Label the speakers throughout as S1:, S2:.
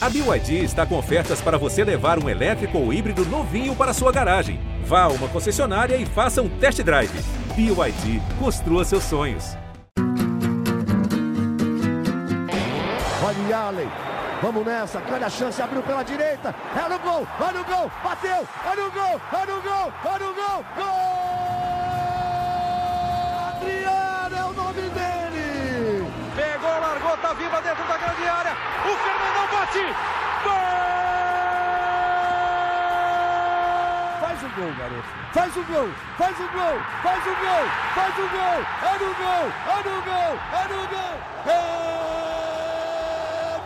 S1: A BYD está com ofertas para você levar um elétrico ou híbrido novinho para sua garagem. Vá a uma concessionária e faça um test drive. BYD, construa seus sonhos.
S2: Olha Allen, vamos nessa, grande a chance, abriu pela direita, é no gol, olha o gol, bateu, olha o gol, olha o gol, olha o gol, gol!
S3: Dentro da grande área, o Fernandão bate, gol!
S2: Faz o gol, garoto, faz o gol, faz o gol, faz o gol, faz o gol, é no gol, é no gol, é no gol, é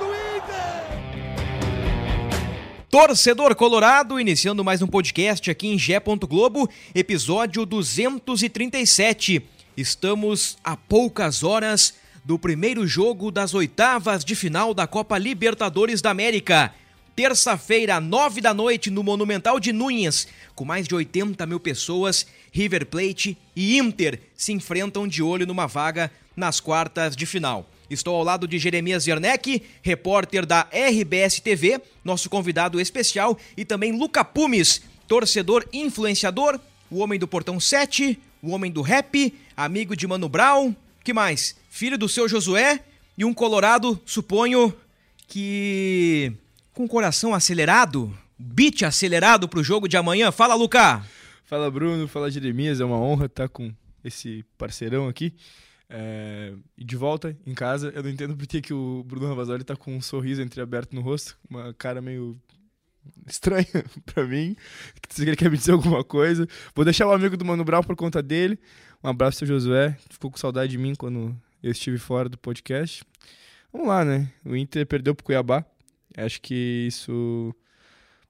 S2: do Inter!
S4: Torcedor Colorado, iniciando mais um podcast aqui em Gé. Globo, episódio 237. Estamos a poucas horas do primeiro jogo das oitavas de final da Copa Libertadores da América. Terça-feira, nove da noite, no Monumental de Núñez, com mais de 80 mil pessoas, River Plate e Inter se enfrentam de olho numa vaga nas quartas de final. Estou ao lado de Jeremias Werneck, repórter da RBS TV, nosso convidado especial, e também Luca Pumes, torcedor influenciador, o homem do Portão 7, o homem do rap, amigo de Mano Brown, que mais? Filho do seu Josué e um colorado, suponho que com o coração acelerado, beat acelerado pro jogo de amanhã. Fala, Luca!
S5: Fala, Bruno. Fala, Jeremias. É uma honra estar com esse parceirão aqui. É, de volta em casa, eu não entendo por que, o Bruno Ravazoli tá com um sorriso entreaberto no rosto, uma cara meio estranha pra mim. Se ele quer me dizer alguma coisa. Vou deixar o amigo do Mano Brown por conta dele. Um abraço, seu Josué. Ficou com saudade de mim quando eu estive fora do podcast. Vamos lá, né? O Inter perdeu pro Cuiabá. Acho que isso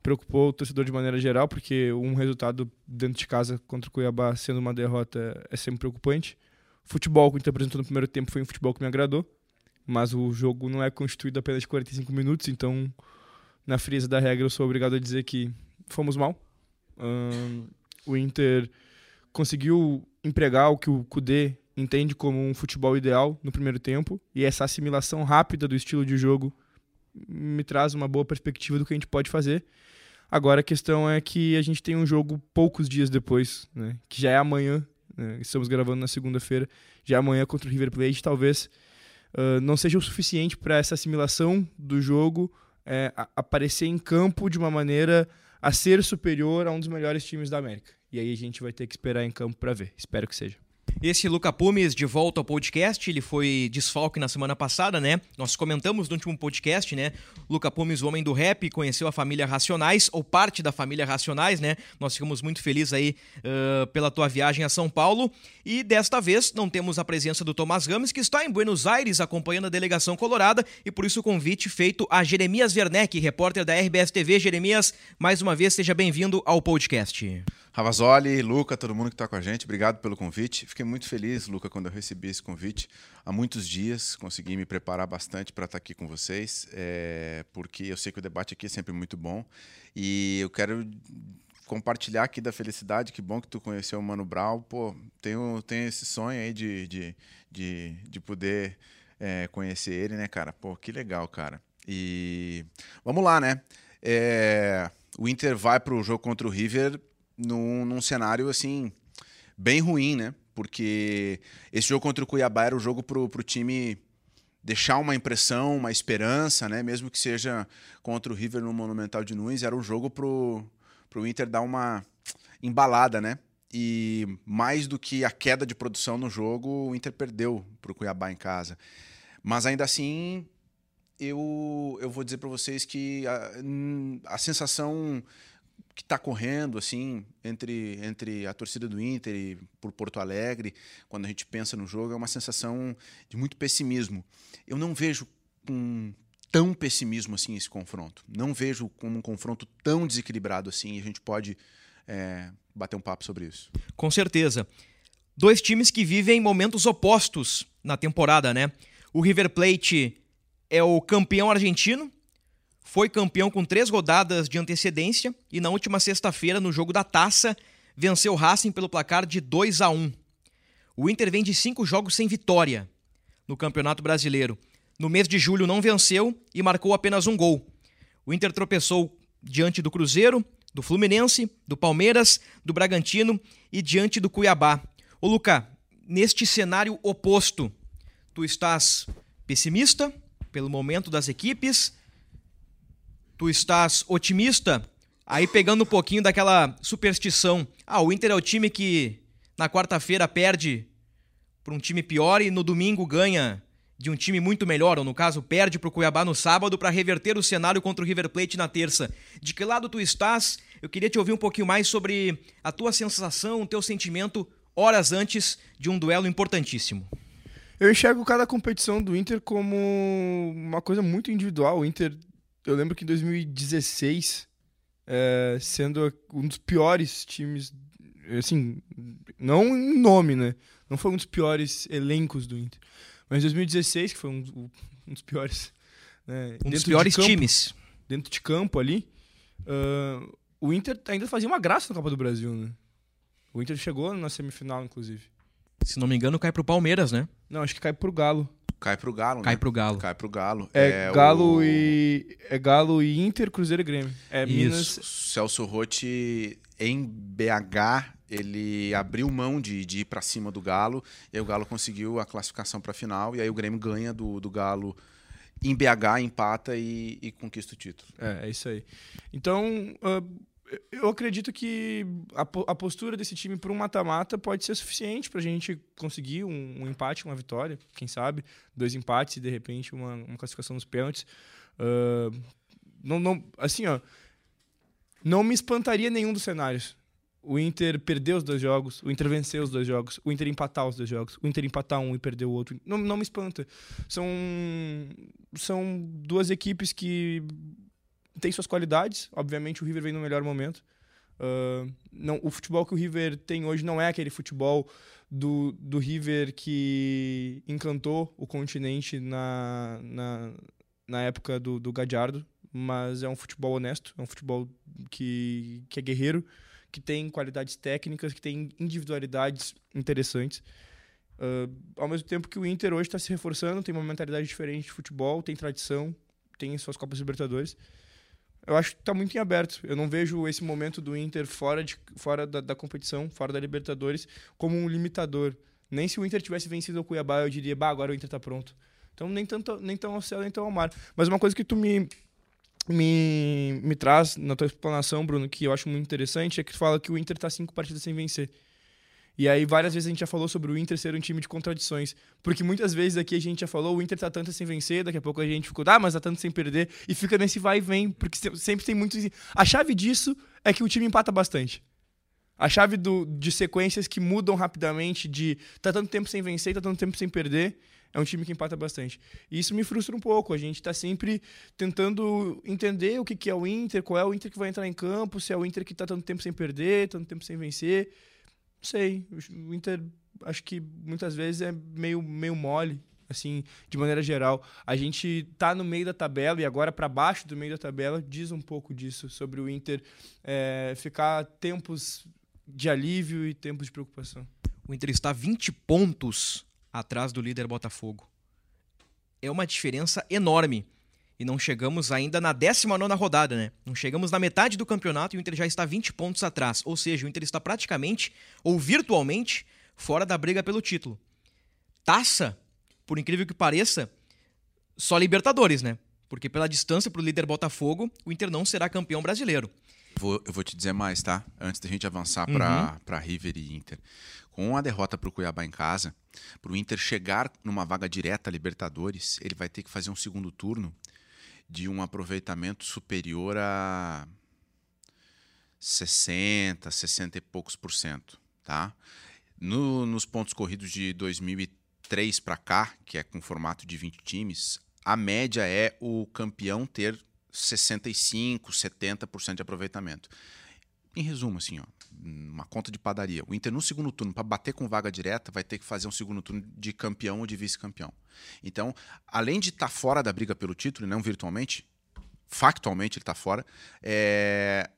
S5: preocupou o torcedor de maneira geral, porque um resultado dentro de casa contra o Cuiabá sendo uma derrota é sempre preocupante. O futebol que o Inter apresentou no primeiro tempo foi um futebol que me agradou, mas o jogo não é constituído apenas de 45 minutos, então na frieza da regra eu sou obrigado a dizer que fomos mal. Um, o Inter conseguiu empregar o que o Kudê entende como um futebol ideal no primeiro tempo, e essa assimilação rápida do estilo de jogo me traz uma boa perspectiva do que a gente pode fazer. Agora a questão é que a gente tem um jogo poucos dias depois, né, que já é amanhã, né, estamos gravando na segunda-feira, já é amanhã contra o River Plate, talvez uh, não seja o suficiente para essa assimilação do jogo é, aparecer em campo de uma maneira a ser superior a um dos melhores times da América. E aí a gente vai ter que esperar em campo para ver. Espero que seja.
S4: Esse Luca Pumes de volta ao podcast, ele foi desfalque na semana passada, né? Nós comentamos no último podcast, né? Luca Pumes, o homem do rap, conheceu a família Racionais, ou parte da família Racionais, né? Nós ficamos muito felizes aí uh, pela tua viagem a São Paulo. E desta vez não temos a presença do Tomás Gomes, que está em Buenos Aires acompanhando a delegação colorada, e por isso o convite feito a Jeremias Werneck, repórter da RBS TV. Jeremias, mais uma vez, seja bem-vindo ao podcast.
S6: Ravazoli, Luca, todo mundo que está com a gente, obrigado pelo convite. Fiquei muito feliz, Luca, quando eu recebi esse convite. Há muitos dias consegui me preparar bastante para estar aqui com vocês, é, porque eu sei que o debate aqui é sempre muito bom. E eu quero compartilhar aqui da felicidade. Que bom que tu conheceu o Mano Brown. Pô, tenho, tenho esse sonho aí de, de, de, de poder é, conhecer ele, né, cara? Pô, que legal, cara. E vamos lá, né? É, o Inter vai para o jogo contra o River num, num cenário assim bem ruim, né? Porque esse jogo contra o Cuiabá era o jogo pro, pro time deixar uma impressão, uma esperança, né? Mesmo que seja contra o River no Monumental de Nunes, era um jogo pro, pro Inter dar uma embalada, né? E mais do que a queda de produção no jogo, o Inter perdeu pro Cuiabá em casa. Mas ainda assim, eu, eu vou dizer para vocês que a, a sensação que está correndo assim entre, entre a torcida do Inter e por Porto Alegre, quando a gente pensa no jogo, é uma sensação de muito pessimismo. Eu não vejo com tão pessimismo assim esse confronto. Não vejo como um confronto tão desequilibrado assim. E a gente pode é, bater um papo sobre isso.
S4: Com certeza. Dois times que vivem momentos opostos na temporada, né? O River Plate é o campeão argentino, foi campeão com três rodadas de antecedência e na última sexta-feira, no jogo da taça, venceu o Racing pelo placar de 2 a 1. O Inter vem de cinco jogos sem vitória no Campeonato Brasileiro. No mês de julho não venceu e marcou apenas um gol. O Inter tropeçou diante do Cruzeiro, do Fluminense, do Palmeiras, do Bragantino e diante do Cuiabá. Ô Luca, neste cenário oposto, tu estás pessimista pelo momento das equipes? Tu estás otimista? Aí pegando um pouquinho daquela superstição. Ah, o Inter é o time que na quarta-feira perde para um time pior e no domingo ganha de um time muito melhor, ou no caso, perde para o Cuiabá no sábado para reverter o cenário contra o River Plate na terça. De que lado tu estás? Eu queria te ouvir um pouquinho mais sobre a tua sensação, o teu sentimento horas antes de um duelo importantíssimo.
S5: Eu enxergo cada competição do Inter como uma coisa muito individual. O Inter, eu lembro que em 2016, é, sendo um dos piores times, assim, não em nome, né? Não foi um dos piores elencos do Inter. Mas em 2016, que foi um, um dos piores.
S4: Né, um dos piores
S5: de campo,
S4: times.
S5: Dentro de campo ali. Uh, o Inter ainda fazia uma graça na Copa do Brasil, né? O Inter chegou na semifinal, inclusive.
S4: Se não me engano, cai pro Palmeiras, né?
S5: Não, acho que cai pro Galo.
S6: Cai pro Galo,
S4: Cai
S6: né?
S4: pro Galo.
S6: Cai pro Galo.
S5: É,
S6: É,
S5: Galo
S6: o-
S5: e. É Galo e Inter, Cruzeiro e Grêmio. É
S4: Isso.
S5: Minas.
S6: Celso Rotti, em BH, ele abriu mão de, de ir para cima do Galo, e aí o Galo conseguiu a classificação para a final, e aí o Grêmio ganha do, do Galo em BH, empata e, e conquista o título.
S5: É, é isso aí. Então, ah, eu acredito que a, a postura desse time para um mata-mata pode ser suficiente para a gente conseguir um, um empate, uma vitória, quem sabe, dois empates e de repente uma, uma classificação nos pênaltis. Ah, não, não, assim, ó, não me espantaria nenhum dos cenários. O Inter perder os dois jogos, o Inter vencer os dois jogos, o Inter empatar os dois jogos, o Inter empatar um e perder o outro. Não, não me espanta. São, são duas equipes que têm suas qualidades. Obviamente, o River vem no melhor momento. Ah, não, o futebol que o River tem hoje não é aquele futebol do, do River que encantou o continente na, na, na época do, do Gadiardo, mas é um futebol honesto, é um futebol que, que é guerreiro, que tem qualidades técnicas, que tem individualidades interessantes. Ah, ao mesmo tempo que o Inter hoje está se reforçando, tem uma mentalidade diferente de futebol, tem tradição, tem suas Copas Libertadores. Eu acho que está muito em aberto. Eu não vejo esse momento do Inter fora, de, fora da, da competição, fora da Libertadores, como um limitador. Nem se o Inter tivesse vencido o Cuiabá, eu diria, bah, agora o Inter está pronto. Então, nem, tanto, nem tão ao céu, nem tão ao mar. Mas uma coisa que tu me, me, me traz na tua explanação, Bruno, que eu acho muito interessante, é que tu fala que o Inter está cinco partidas sem vencer. E aí, várias vezes a gente já falou sobre o Inter ser um time de contradições. Porque muitas vezes aqui a gente já falou, o Inter tá tanto sem vencer, daqui a pouco a gente ficou, ah, mas tá tanto sem perder, e fica nesse vai e vem, porque se- sempre tem muito. A chave disso é que o time empata bastante. A chave do, de sequências que mudam rapidamente, de tá tanto tempo sem vencer, tá tanto tempo sem perder, é um time que empata bastante. E isso me frustra um pouco. A gente tá sempre tentando entender o que, que é o Inter, qual é o Inter que vai entrar em campo, se é o Inter que tá tanto tempo sem perder, tanto tempo sem vencer. Sei. O Inter, acho que muitas vezes é meio, meio mole, assim, de maneira geral. A gente tá no meio da tabela e agora para baixo do meio da tabela diz um pouco disso, sobre o Inter é, ficar tempos de alívio e tempos de preocupação.
S4: O Inter está 20 pontos atrás do líder Botafogo. É uma diferença enorme. E não chegamos ainda na 19 rodada, né? Não chegamos na metade do campeonato e o Inter já está 20 pontos atrás. Ou seja, o Inter está praticamente, ou virtualmente, fora da briga pelo título. Taça, por incrível que pareça, só Libertadores, né? Porque pela distância para o líder Botafogo, o Inter não será campeão brasileiro.
S6: Vou- eu vou te dizer mais, tá? Antes da gente avançar para para River e Inter. Com a derrota para o Cuiabá em casa, para o Inter chegar numa vaga direta à Libertadores, ele vai ter que fazer um segundo turno de um aproveitamento superior a 60, 60 e poucos por cento, tá? No- nos pontos corridos de 2003 para cá, que é com formato de 20 times, a média é o campeão ter 65, 70% de aproveitamento. Em resumo, assim, ó, uma conta de padaria. O Inter no segundo turno, para bater com vaga direta, vai ter que fazer um segundo turno de campeão ou de vice-campeão. Então, além de estar fora da briga pelo título, não virtualmente, factualmente ele está fora, é,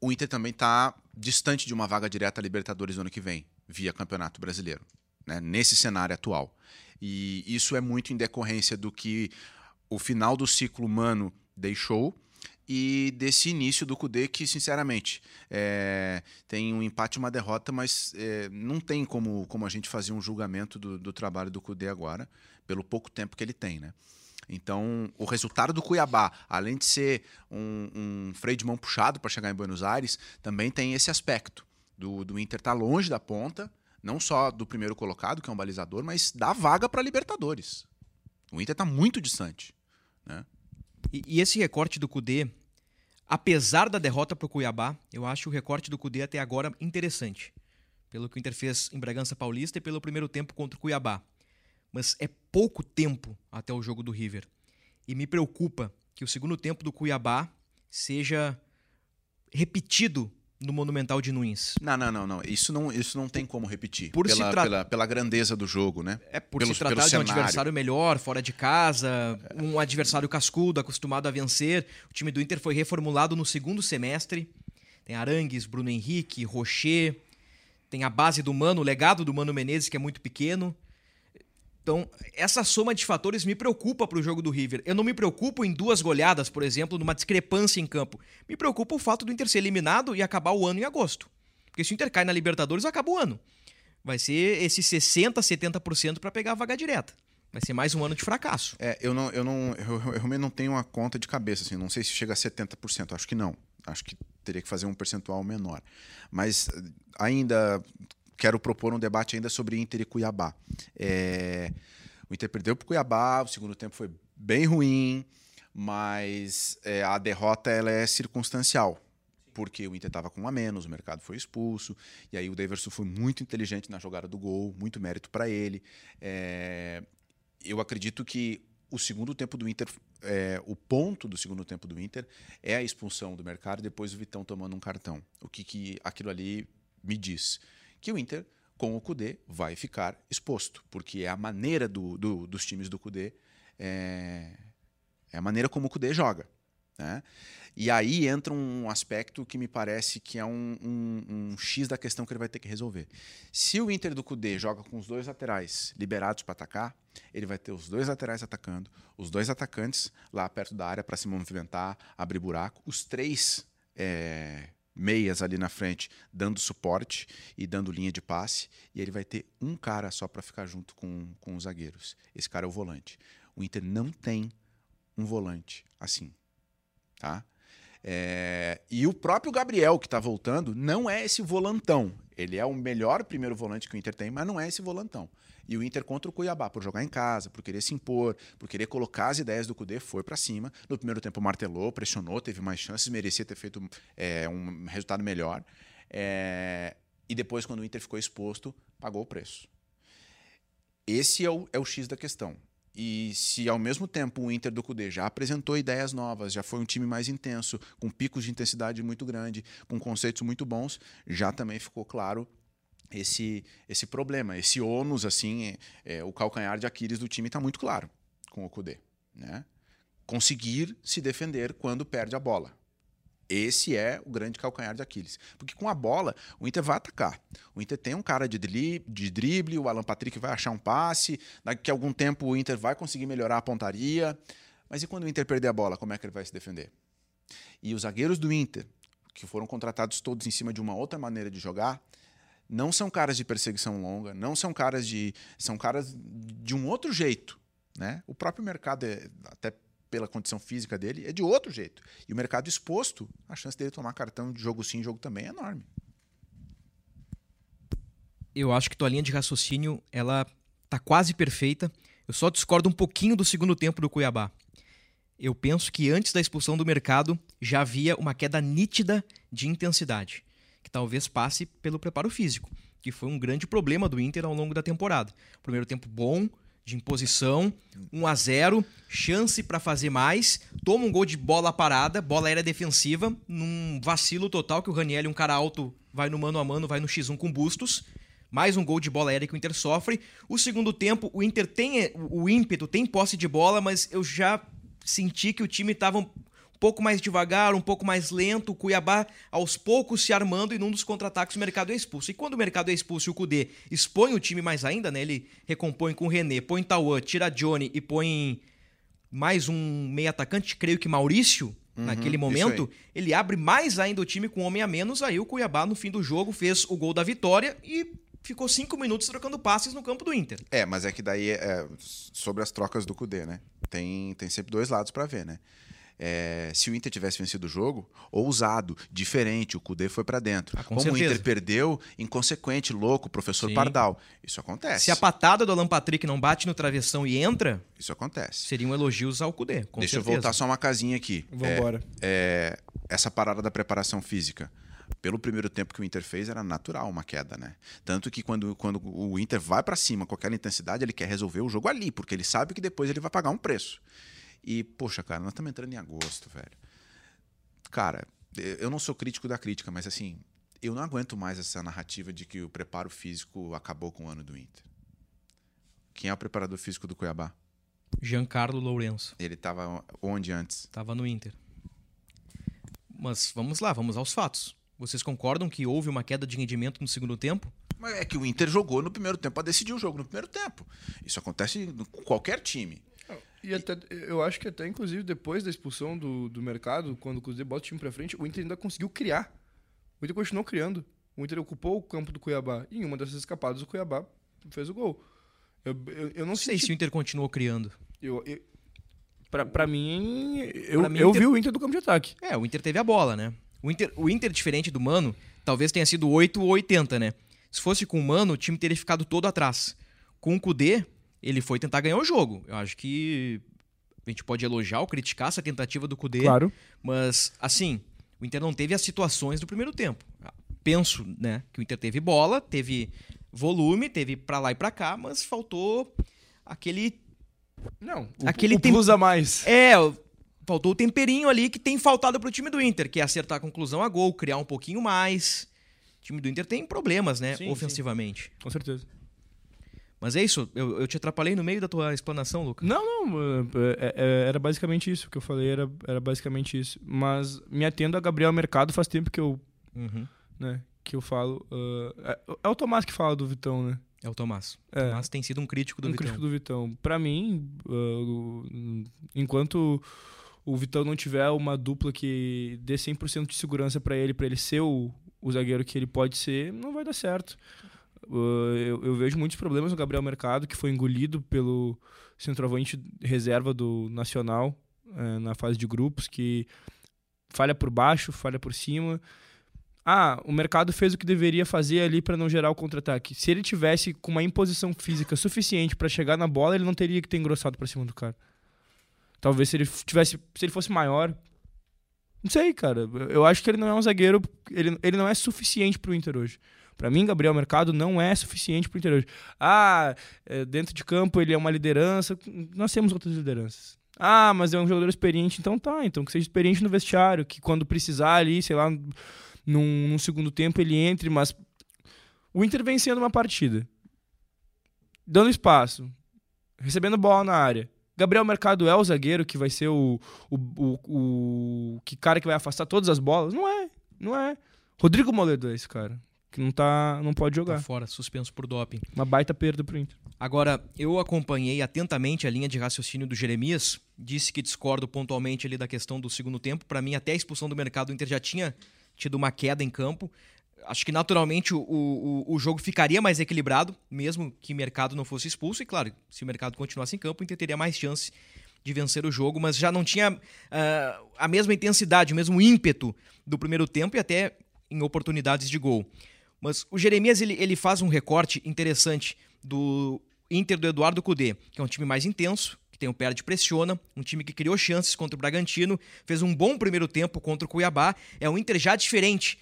S6: o Inter também está distante de uma vaga direta à Libertadores no ano que vem, via Campeonato Brasileiro, né, nesse cenário atual. E isso é muito em decorrência do que o final do ciclo humano deixou e desse início do Cudê que, sinceramente, é, tem um empate e uma derrota, mas é, não tem como, como a gente fazer um julgamento do, do trabalho do Cudê agora, pelo pouco tempo que ele tem, né? Então, o resultado do Cuiabá, além de ser um, um freio de mão puxado para chegar em Buenos Aires, também tem esse aspecto do, do Inter estar tá longe da ponta, não só do primeiro colocado, que é um balizador, mas da vaga para Libertadores. O Inter está muito distante. Né?
S4: E, e, esse recorte do Cudê, apesar da derrota para o Cuiabá, eu acho o recorte do Cudê até agora interessante. Pelo que o Inter fez em Bragança Paulista e pelo primeiro tempo contra o Cuiabá. Mas é pouco tempo até o jogo do River. E me preocupa que o segundo tempo do Cuiabá seja repetido no Monumental de Nunes.
S6: Não, não, não, não. Isso não, isso não tem como repetir. Por pela, tra... pela, pela, grandeza do jogo, né?
S4: É por pelo, se tratar de um adversário melhor, fora de casa, um adversário cascudo, acostumado a vencer. O time do Inter foi reformulado no segundo semestre. Tem Arangues, Bruno Henrique, Rocher. Tem a base do Mano, o legado do Mano Menezes, que é muito pequeno. Então, essa soma de fatores me preocupa para o jogo do River. Eu não me preocupo em duas goleadas, por exemplo, numa discrepância em campo. Me preocupa o fato do Inter ser eliminado e acabar o ano em agosto. Porque se o Inter cai na Libertadores, acaba o ano. Vai ser esses 60%, 70% para pegar a vaga direta. Vai ser mais um ano de fracasso.
S6: É, eu não, eu não, eu, eu realmente não tenho uma conta de cabeça, assim. Não sei se chega a 70%, acho que não. Acho que teria que fazer um percentual menor. Mas ainda quero propor um debate ainda sobre Inter e Cuiabá. É, o Inter perdeu para o Cuiabá, o segundo tempo foi bem ruim, mas é, a derrota ela é circunstancial. Porque o Inter estava com um a menos, o mercado foi expulso, e aí o Daverson foi muito inteligente na jogada do gol, muito mérito para ele. É, eu acredito que o segundo tempo do Inter, é, o ponto do segundo tempo do Inter é a expulsão do mercado e depois o Vitão tomando um cartão. O que, que aquilo ali me diz? Que o Inter, com o Cudê, vai ficar exposto, porque é a maneira do, do, dos times do Cudê, é, é a maneira como o Cudê joga. Né? E aí entra um aspecto que me parece que é um, um, um, X da questão que ele vai ter que resolver. Se o Inter do Cudê joga com os dois laterais liberados para atacar, ele vai ter os dois laterais atacando, os dois atacantes lá perto da área para se movimentar, abrir buraco, os três é, meias ali na frente dando suporte e dando linha de passe, e ele vai ter um cara só para ficar junto com, com os zagueiros. Esse cara é o volante. O Inter não tem um volante assim, tá? É, e o próprio Gabriel, que está voltando, não é esse volantão. Ele é o melhor primeiro volante que o Inter tem, mas não é esse volantão. E o Inter contra o Cuiabá, por jogar em casa, por querer se impor, por querer colocar as ideias do Cudê, foi para cima. No primeiro tempo martelou, pressionou, teve mais chances, merecia ter feito é, um resultado melhor. É, e depois, quando o Inter ficou exposto, pagou o preço. Esse é o, é o X da questão. E se ao mesmo tempo o Inter do Cudê já apresentou ideias novas, já foi um time mais intenso, com picos de intensidade muito grande, com conceitos muito bons, já também ficou claro esse, esse problema, esse ônus, assim, é, é, o calcanhar de Aquiles do time está muito claro com o Kudê. Né? Conseguir se defender quando perde a bola. Esse é o grande calcanhar de Aquiles. Porque com a bola, o Inter vai atacar. O Inter tem um cara de, drible, de drible o Alan Patrick vai achar um passe, daqui a algum tempo o Inter vai conseguir melhorar a pontaria. Mas e quando o Inter perder a bola, como é que ele vai se defender? E os zagueiros do Inter, que foram contratados todos em cima de uma outra maneira de jogar, não são caras de perseguição longa, não são caras de. são caras de um outro jeito. Né? O próprio mercado, é, até pela condição física dele, é de outro jeito. E o mercado exposto, a chance dele tomar cartão de jogo sim, jogo também é enorme.
S4: Eu acho que tua linha de raciocínio ela tá quase perfeita. Eu só discordo um pouquinho do segundo tempo do Cuiabá. Eu penso que antes da expulsão do mercado já havia uma queda nítida de intensidade que talvez passe pelo preparo físico, que foi um grande problema do Inter ao longo da temporada. Primeiro tempo bom, de imposição, 1 a 0, chance para fazer mais, toma um gol de bola parada, bola aérea defensiva, num vacilo total que o Raniel, um cara alto, vai no mano a mano, vai no X1 com Bustos. Mais um gol de bola aérea que o Inter sofre. O segundo tempo, o Inter tem o ímpeto, tem posse de bola, mas eu já senti que o time estava pouco mais devagar, um pouco mais lento, o Cuiabá aos poucos se armando e num dos contra-ataques o mercado é expulso. E quando o mercado é expulso e o Cudê expõe o time mais ainda, né? Ele recompõe com o René, põe Tauan, tira Johnny e põe mais um meio atacante, creio que Maurício, naquele
S6: Uhum, isso
S4: momento, ele abre mais ainda o time com um homem a menos. Aí o Cuiabá, no fim do jogo, fez o gol da vitória e ficou cinco minutos trocando passes no campo do Inter.
S6: É, mas é que daí, é, sobre as trocas do Cudê, né? Tem, tem sempre dois lados pra ver, né? É, se o Inter tivesse vencido o jogo, ousado, diferente, o Cudê foi pra dentro.
S4: Ah, com
S6: Como o
S4: certeza.
S6: Inter perdeu, inconsequente, louco, professor
S4: Sim.
S6: Pardal. Isso acontece.
S4: Se a patada do Alan Patrick não bate no travessão e entra,
S6: Isso acontece.
S4: seriam elogios ao Cudê. Com
S6: Deixa eu
S4: certeza.
S6: voltar só uma casinha aqui.
S5: Vambora.
S6: É, essa parada da preparação física. Pelo primeiro tempo que o Inter fez, era natural uma queda, né? Tanto que quando, quando o Inter vai pra cima com aquela intensidade, ele quer resolver o jogo ali, porque ele sabe que depois ele vai pagar um preço. E, poxa, cara, nós estamos entrando em agosto, velho. Cara, eu não sou crítico da crítica, mas assim, eu não aguento mais essa narrativa de que o preparo físico acabou com o ano do Inter. Quem é o preparador físico do Cuiabá?
S4: Giancarlo Lourenço.
S6: Ele estava onde antes?
S4: Tava no Inter. Mas vamos lá, vamos aos fatos. Vocês concordam que houve uma queda de rendimento no segundo tempo?
S6: Mas é que o Inter jogou no primeiro tempo para decidir o jogo no primeiro tempo. Isso acontece com qualquer time.
S5: E até, eu acho que até, inclusive, depois da expulsão do, do mercado, quando o Cruzeiro bota o time pra frente, o Inter ainda conseguiu criar. O Inter continuou criando. O Inter ocupou o campo do Cuiabá. E em uma dessas escapadas, o Cuiabá fez o gol. Eu, eu, eu não
S4: sei
S5: senti-
S4: se o Inter continuou criando.
S5: Eu, eu, pra, pra mim, eu,
S4: Pra mim,
S5: eu
S4: Inter-
S5: vi o Inter do campo de ataque.
S4: É, o Inter teve a bola, né? O Inter, o Inter diferente do Mano, talvez tenha sido 8 ou 80, né? Se fosse com o Mano, o time teria ficado todo atrás. Com o Kudê, ele foi tentar ganhar o jogo. Eu acho que a gente pode elogiar ou criticar essa tentativa do Kudê.
S5: Claro.
S4: Mas, assim, o Inter não teve as situações do primeiro tempo. Penso, né, que o Inter teve bola, teve volume, teve pra lá e pra cá, mas faltou aquele.
S5: Não, o,
S4: Aquele
S5: o
S4: tem-
S5: plus a mais.
S4: É, faltou o temperinho ali que tem faltado pro time do Inter, que é acertar a conclusão a gol, criar um pouquinho mais. O time do Inter tem problemas, né,
S5: Sim,
S4: ofensivamente.
S5: Com certeza.
S4: Mas é isso, eu, eu te atrapalhei no meio da tua explanação, Luca.
S5: Não, não, é- é- era basicamente isso. Que eu falei era, era basicamente isso. Mas me atendo a Gabriel Mercado faz tempo que eu,
S4: Uhum.
S5: né, que eu falo. ah, é, é o Tomás que fala do Vitão, né?
S4: É o Tomás. O
S5: É.
S4: Tomás tem sido um crítico do
S5: um
S4: Vitão.
S5: crítico do Vitão. Pra mim, o- enquanto o Vitão não tiver uma dupla que dê 100% de segurança pra ele, pra ele ser o, o zagueiro que ele pode ser, não vai dar certo. Ah, eu, eu vejo muitos problemas no Gabriel Mercado, que foi engolido pelo centroavante reserva do Nacional eh, na fase de grupos, que falha por baixo, falha por cima. Ah, o mercado fez o que deveria fazer ali para não gerar o contra-ataque. Se ele tivesse com uma imposição física suficiente para chegar na bola, ele não teria que ter engrossado para cima do cara. Talvez se ele tivesse, se ele fosse maior, não sei, cara. Eu acho que ele não é um zagueiro, ele, ele não é suficiente pro Inter hoje. Pra mim, Gabriel Mercado não é suficiente pro Inter hoje. Ah, é, dentro de campo ele é uma liderança. Nós temos outras lideranças. Ah, mas é um jogador experiente, então tá. Então que seja experiente no vestiário, que quando precisar ali, sei lá, num, num segundo tempo ele entre, mas o Inter vencendo uma partida, dando espaço, recebendo bola na área. Gabriel Mercado é o zagueiro que vai ser o, o, o, o que cara que vai afastar todas as bolas? Não é, não é. Rodrigo Moledo é esse cara, que não tá, não pode
S4: Tá
S5: jogar.
S4: fora, suspenso por doping.
S5: Uma baita perda pro Inter.
S4: Agora, eu acompanhei atentamente a linha de raciocínio do Jeremias, disse que discordo pontualmente ali da questão do segundo tempo. Para mim, até a expulsão do mercado, o Inter já tinha tido uma queda em campo. Acho que naturalmente o, o, o jogo ficaria mais equilibrado, mesmo que o mercado não fosse expulso. E claro, se o mercado continuasse em campo, o Inter teria mais chance de vencer o jogo, mas já não tinha ah, a mesma intensidade, o mesmo ímpeto do primeiro tempo e até em oportunidades de gol. Mas o Jeremias ele, ele faz um recorte interessante do Inter do Eduardo Cudê, que é um time mais intenso, que tem o perde pressiona, um time que criou chances contra o Bragantino, fez um bom primeiro tempo contra o Cuiabá, é um Inter já diferente.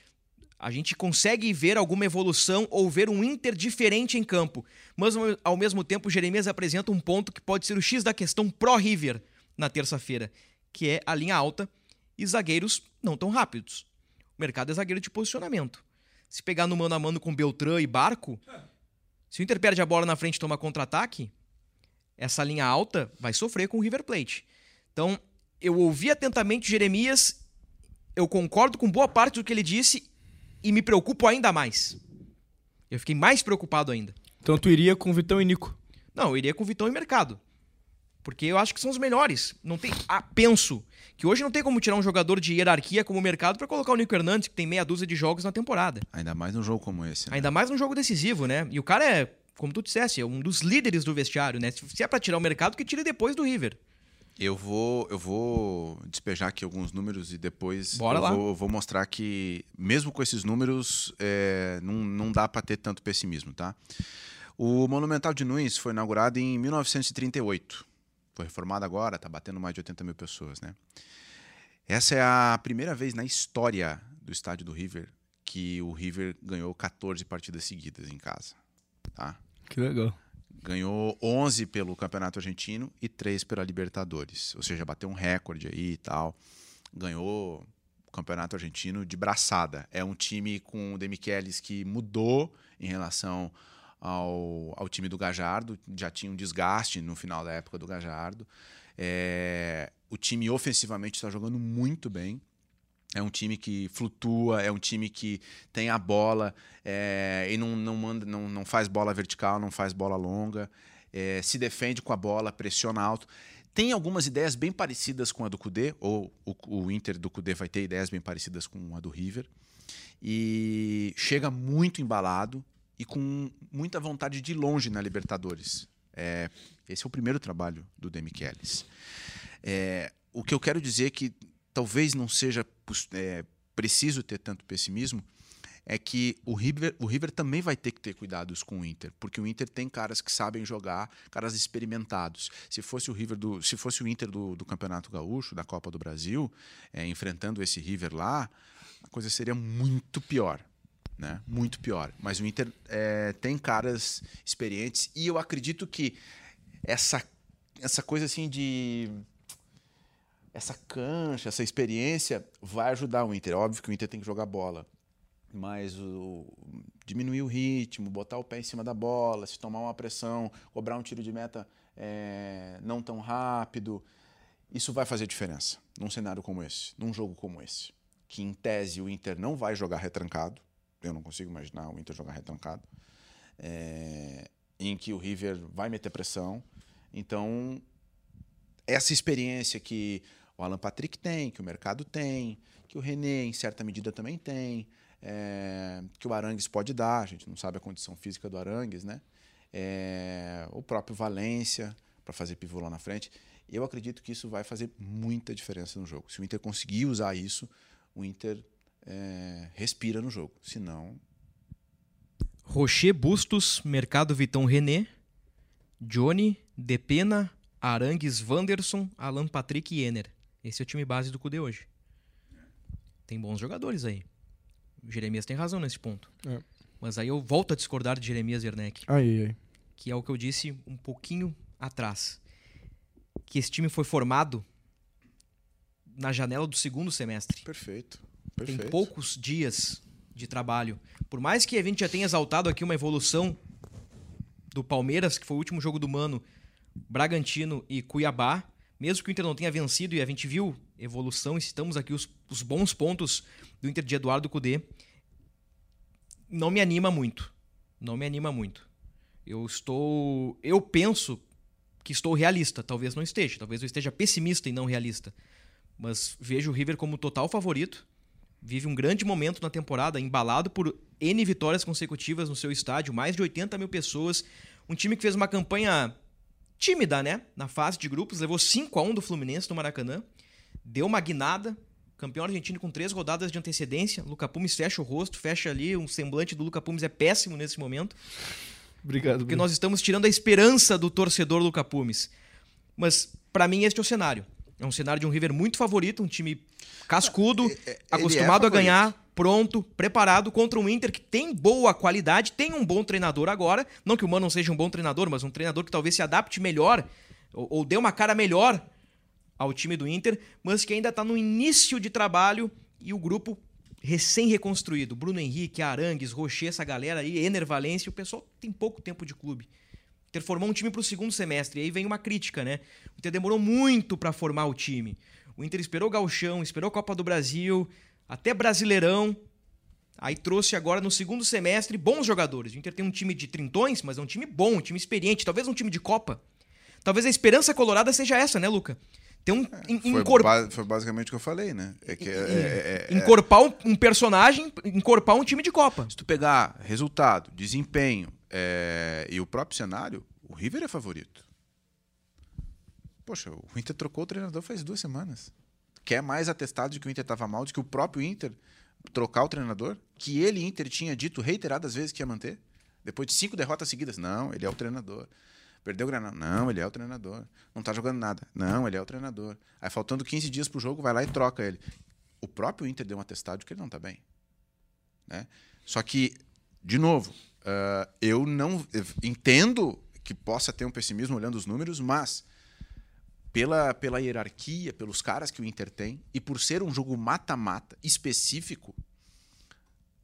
S4: A gente consegue ver alguma evolução ou ver um Inter diferente em campo. Mas ao mesmo tempo, o Jeremias apresenta um ponto que pode ser o X da questão pró-River na terça-feira, que é a linha alta e zagueiros não tão rápidos. O mercado é zagueiro de posicionamento. Se pegar no mano a mano com Beltrán e Barco, se o Inter perde a bola na frente e toma contra-ataque, essa linha alta vai sofrer com o River Plate. Então, eu ouvi atentamente o Jeremias, eu concordo com boa parte do que ele disse e me preocupo ainda mais. Eu fiquei mais preocupado ainda.
S5: Então tu iria com Vitão e Nico.
S4: Não, eu iria com Vitão e Mercado. Porque eu acho que são os melhores. Não tem. Ah, penso que hoje não tem como tirar um jogador de hierarquia como o mercado para colocar o Nico Hernandes, que tem meia dúzia de jogos na temporada.
S6: Ainda mais num jogo como esse. Né?
S4: Ainda mais num jogo decisivo, né? E o cara é, como tu disseste, é um dos líderes do vestiário, né? Se é para tirar o mercado, que tire depois do River.
S6: Eu vou, eu vou despejar aqui alguns números e depois
S4: Bora
S6: eu
S4: lá.
S6: Vou, vou mostrar que, mesmo com esses números, é, não, não dá para ter tanto pessimismo, tá? O Monumental de Nunes foi inaugurado em 1938. Foi reformado agora, está batendo mais de 80 mil pessoas, né? Essa é a primeira vez na história do estádio do River que o River ganhou 14 partidas seguidas em casa, tá?
S5: Que legal.
S6: ganhou 11 pelo Campeonato Argentino e 3 pela Libertadores. Ou seja, bateu um recorde aí e tal. Ganhou o Campeonato Argentino de braçada. É um time com o Demichelis que mudou em relação ao, ao time do Gajardo. Já tinha um desgaste no final da época do Gajardo. É, o time ofensivamente está jogando muito bem. É um time que flutua, é um time que tem a bola é, e não, não, manda, não, não faz bola vertical, não faz bola longa, é, se defende com a bola, pressiona alto. Tem algumas ideias bem parecidas com a do Cudê, ou o, o Inter do Cudê vai ter ideias bem parecidas com a do River. E chega muito embalado e com muita vontade de ir longe na Libertadores. É, esse é o primeiro trabalho do Demichelis. É, o que eu quero dizer é que talvez não seja é, preciso ter tanto pessimismo é que o River, o River também vai ter que ter cuidados com o Inter, porque o Inter tem caras que sabem jogar, caras experimentados. Se fosse o River do, se fosse o Inter do, do Campeonato Gaúcho, da Copa do Brasil, é, enfrentando esse River lá, a coisa seria muito pior. Né? Muito pior. Mas o Inter é, tem caras experientes e eu acredito que essa, essa coisa assim de essa cancha, essa experiência vai ajudar o Inter. É óbvio que o Inter tem que jogar bola, mas o, diminuir o ritmo, botar o pé em cima da bola, se tomar uma pressão, cobrar um tiro de meta é, não tão rápido, isso vai fazer diferença num cenário como esse, num jogo como esse. Que em tese o Inter não vai jogar retrancado, eu não consigo imaginar o Inter jogar retrancado, é, em que o River vai meter pressão. Então, essa experiência que o Alan Patrick tem, que o mercado tem, que o René, em certa medida, também tem, é, que o Arangues pode dar, a gente não sabe a condição física do Arangues, né? É, o próprio Valência, para fazer pivô lá na frente. Eu acredito que isso vai fazer muita diferença no jogo. Se o Inter conseguir usar isso, o Inter é, respira no jogo. Se não.
S4: Rocher Bustos, Mercado Vitão René, Johnny, Depena, Arangues Wanderson, Alan Patrick e Ener. Esse é o time base do Cudê hoje. Tem bons jogadores aí. O Jeremias tem razão nesse ponto.
S5: É.
S4: Mas aí eu volto a discordar de Jeremias Werneck,
S5: Aí, aí.
S4: que é o que eu disse um pouquinho atrás. Que esse time foi formado na janela do segundo semestre.
S6: Perfeito.
S4: Tem
S6: Perfeito.
S4: poucos dias de trabalho. Por mais que a gente já tenha exaltado aqui uma evolução do Palmeiras, que foi o último jogo do Mano, Bragantino e Cuiabá, mesmo que o Inter não tenha vencido e a gente viu evolução e citamos aqui os, os bons pontos do Inter de Eduardo Cudê, não me anima muito. Não me anima muito. Eu estou. Eu penso que estou realista. Talvez não esteja. Talvez eu esteja pessimista e não realista. Mas vejo o River como total favorito. Vive um grande momento na temporada, embalado por N vitórias consecutivas no seu estádio, mais de 80 mil pessoas. Um time que fez uma campanha tímida, né? Na fase de grupos, levou 5 a 1 do Fluminense no Maracanã, deu uma guinada, campeão argentino com três rodadas de antecedência. Luca Pumes fecha o rosto, fecha ali, um semblante do Luca Pumes é péssimo nesse momento,
S5: Obrigado,
S4: porque
S5: Bruno.
S4: nós estamos tirando a esperança do torcedor Luca Pumes. Mas pra mim este é o cenário. É um cenário de um River muito favorito, um time cascudo,
S6: Ele é
S4: acostumado a
S6: favorito.
S4: ganhar, pronto, preparado contra um Inter que tem boa qualidade, tem um bom treinador agora. Não que o Mano não seja um bom treinador, mas um treinador que talvez se adapte melhor ou, ou dê uma cara melhor ao time do Inter, mas que ainda está no início de trabalho e o grupo recém-reconstruído. Bruno Henrique, Arangues, Rocher, essa galera aí, Ener Valência, o pessoal tem pouco tempo de clube. O Inter formou um time para o segundo semestre, e aí vem uma crítica, né? O Inter demorou muito para formar o time. O Inter esperou o Gauchão, esperou a Copa do Brasil, até Brasileirão. Aí trouxe agora no segundo semestre bons jogadores. O Inter tem um time de trintões, mas é um time bom, um time experiente, talvez um time de Copa. Talvez a esperança colorada seja essa, né, Luca? Tem um
S6: in, foi,
S4: incorpor...
S6: ba foi, basicamente o que eu falei, né? É que, é,
S4: é, encorpar um, um, personagem, encorpar um time de Copa.
S6: Se tu pegar resultado, desempenho e o próprio cenário, o River é favorito. Poxa, o Inter trocou o treinador faz duas semanas. Quer mais atestado de que o Inter estava mal do que o próprio Inter trocar o treinador? Que ele, Inter, tinha dito reiteradas vezes que ia manter? Depois de cinco derrotas seguidas. Não, ele é o treinador. Perdeu o Granal. Não, ele é o treinador. Não tá jogando nada. Não, ele é o treinador. Aí faltando 15 dias pro jogo, vai lá e troca ele. O próprio Inter deu um atestado de que ele não tá bem. Né? Só que, de novo, uh, eu não eu entendo que possa ter um pessimismo olhando os números, mas pela, pela hierarquia, pelos caras que o Inter tem, e por ser um jogo mata-mata específico,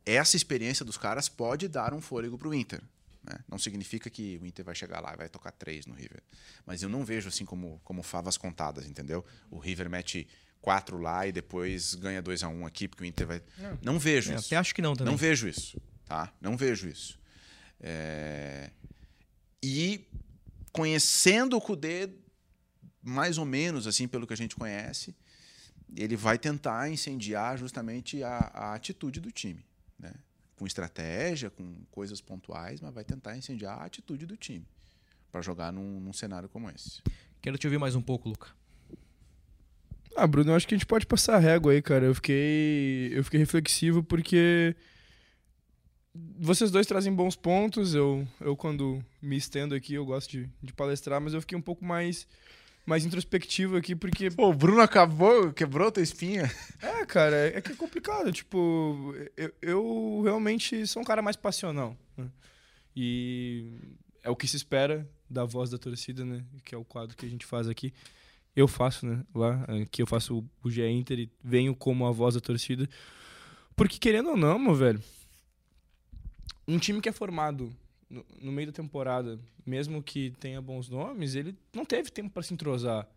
S6: essa experiência dos caras pode dar um fôlego para o Inter. Né? Não significa que o Inter vai chegar lá e vai tocar três no River. Mas eu não vejo assim como, como favas contadas, entendeu? O River mete quatro lá e depois ganha 2 a 1 um aqui, porque o Inter vai. Não, não vejo
S4: é,
S6: isso.
S4: Até acho que não também.
S6: Não vejo isso. Tá? Não vejo isso. É... E conhecendo o Kudê, mais ou menos assim, pelo que a gente conhece, ele vai tentar incendiar justamente a, a atitude do time né? com estratégia, com coisas pontuais, mas vai tentar incendiar a atitude do time para jogar num, num, cenário como esse.
S4: Quero te ouvir mais um pouco, Luca.
S5: Ah, Bruno, eu acho que a gente pode passar a régua aí, cara. Eu fiquei, eu fiquei reflexivo porque vocês dois trazem bons pontos. Eu, eu quando me estendo aqui, eu gosto de, de palestrar, mas eu fiquei um pouco mais mais introspectivo aqui, porque.
S6: Pô, o Bruno acabou, quebrou tua espinha.
S5: É, cara, é que é complicado. Tipo, eu, eu realmente sou um cara mais passional. Né? E é o que se espera da voz da torcida, né? Que é o quadro que a gente faz aqui. Eu faço, né? Lá, que eu faço o GE Inter e venho como a voz da torcida. Porque, querendo ou não, meu velho, um time que é formado no, no, meio da temporada, mesmo que tenha bons nomes, ele não teve tempo para se entrosar.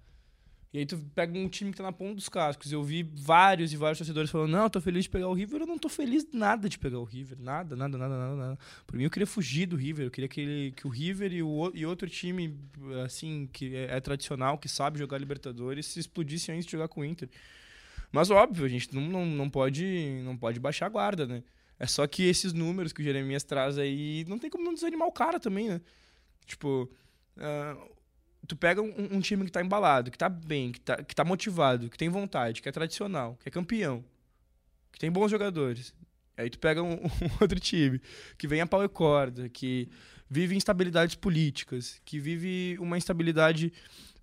S5: E aí tu pega um time que tá na ponta dos cascos. Eu vi vários e vários torcedores falando: "Não, eu tô feliz de pegar o River". Eu não tô feliz nada de pegar o River, nada, nada, nada, nada, nada. Por mim eu queria fugir do River, eu queria que, ele, que o River e, o, e outro time assim que é, é, tradicional, que sabe jogar Libertadores, se explodissem antes de jogar com o Inter. Mas óbvio, a gente não, não, não pode não pode baixar a guarda, né? É só que esses números que o Jeremias traz aí, não tem como não desanimar o cara também, né? Tipo, uh, tu pega um, um, time que tá embalado, que tá bem, que tá, que tá motivado, que tem vontade, que é tradicional, que é campeão, que tem bons jogadores. Aí tu pega um, um outro time que vem a pau e corda, que vive instabilidades políticas, que vive uma instabilidade,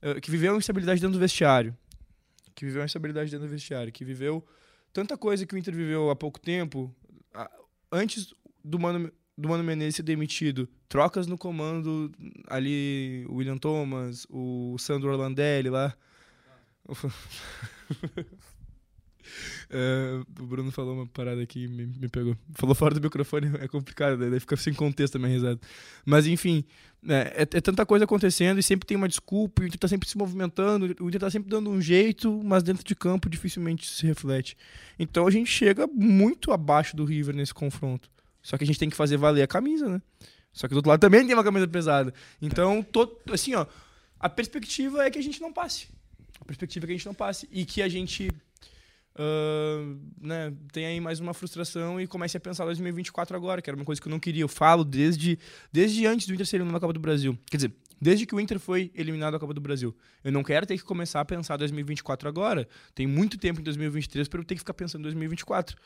S5: uh, que viveu uma instabilidade dentro do vestiário, que viveu uma instabilidade dentro do vestiário, que viveu tanta coisa que o Inter viveu há pouco tempo, antes do Mano, do Mano Menezes ser demitido, trocas no comando ali, o William Thomas, o Sandro Orlandelli lá. É, o Bruno falou uma parada aqui me, me pegou. Falou fora do microfone, é complicado, daí fica sem contexto a minha risada. Mas enfim, é, é, é, tanta coisa acontecendo e sempre tem uma desculpa, o Inter tá sempre se movimentando, o Inter tá sempre dando um jeito, mas dentro de campo dificilmente se reflete. Então a gente chega muito abaixo do River nesse confronto. Só que a gente tem que fazer valer a camisa, né? Só que do outro lado também tem uma camisa pesada. Então, tô, assim, ó, a perspectiva é que a gente não passe. A perspectiva é que a gente não passe e que a gente Uh, né, tem aí mais uma frustração e comece a pensar 2024 agora, que era uma coisa que eu não queria. Eu falo desde, desde antes do Inter ser eliminado na Copa do Brasil. Quer dizer, desde que o Inter foi eliminado da Copa do Brasil. Eu não quero ter que começar a pensar 2024 agora. Tem muito tempo em 2023 para eu ter que ficar pensando em 2024.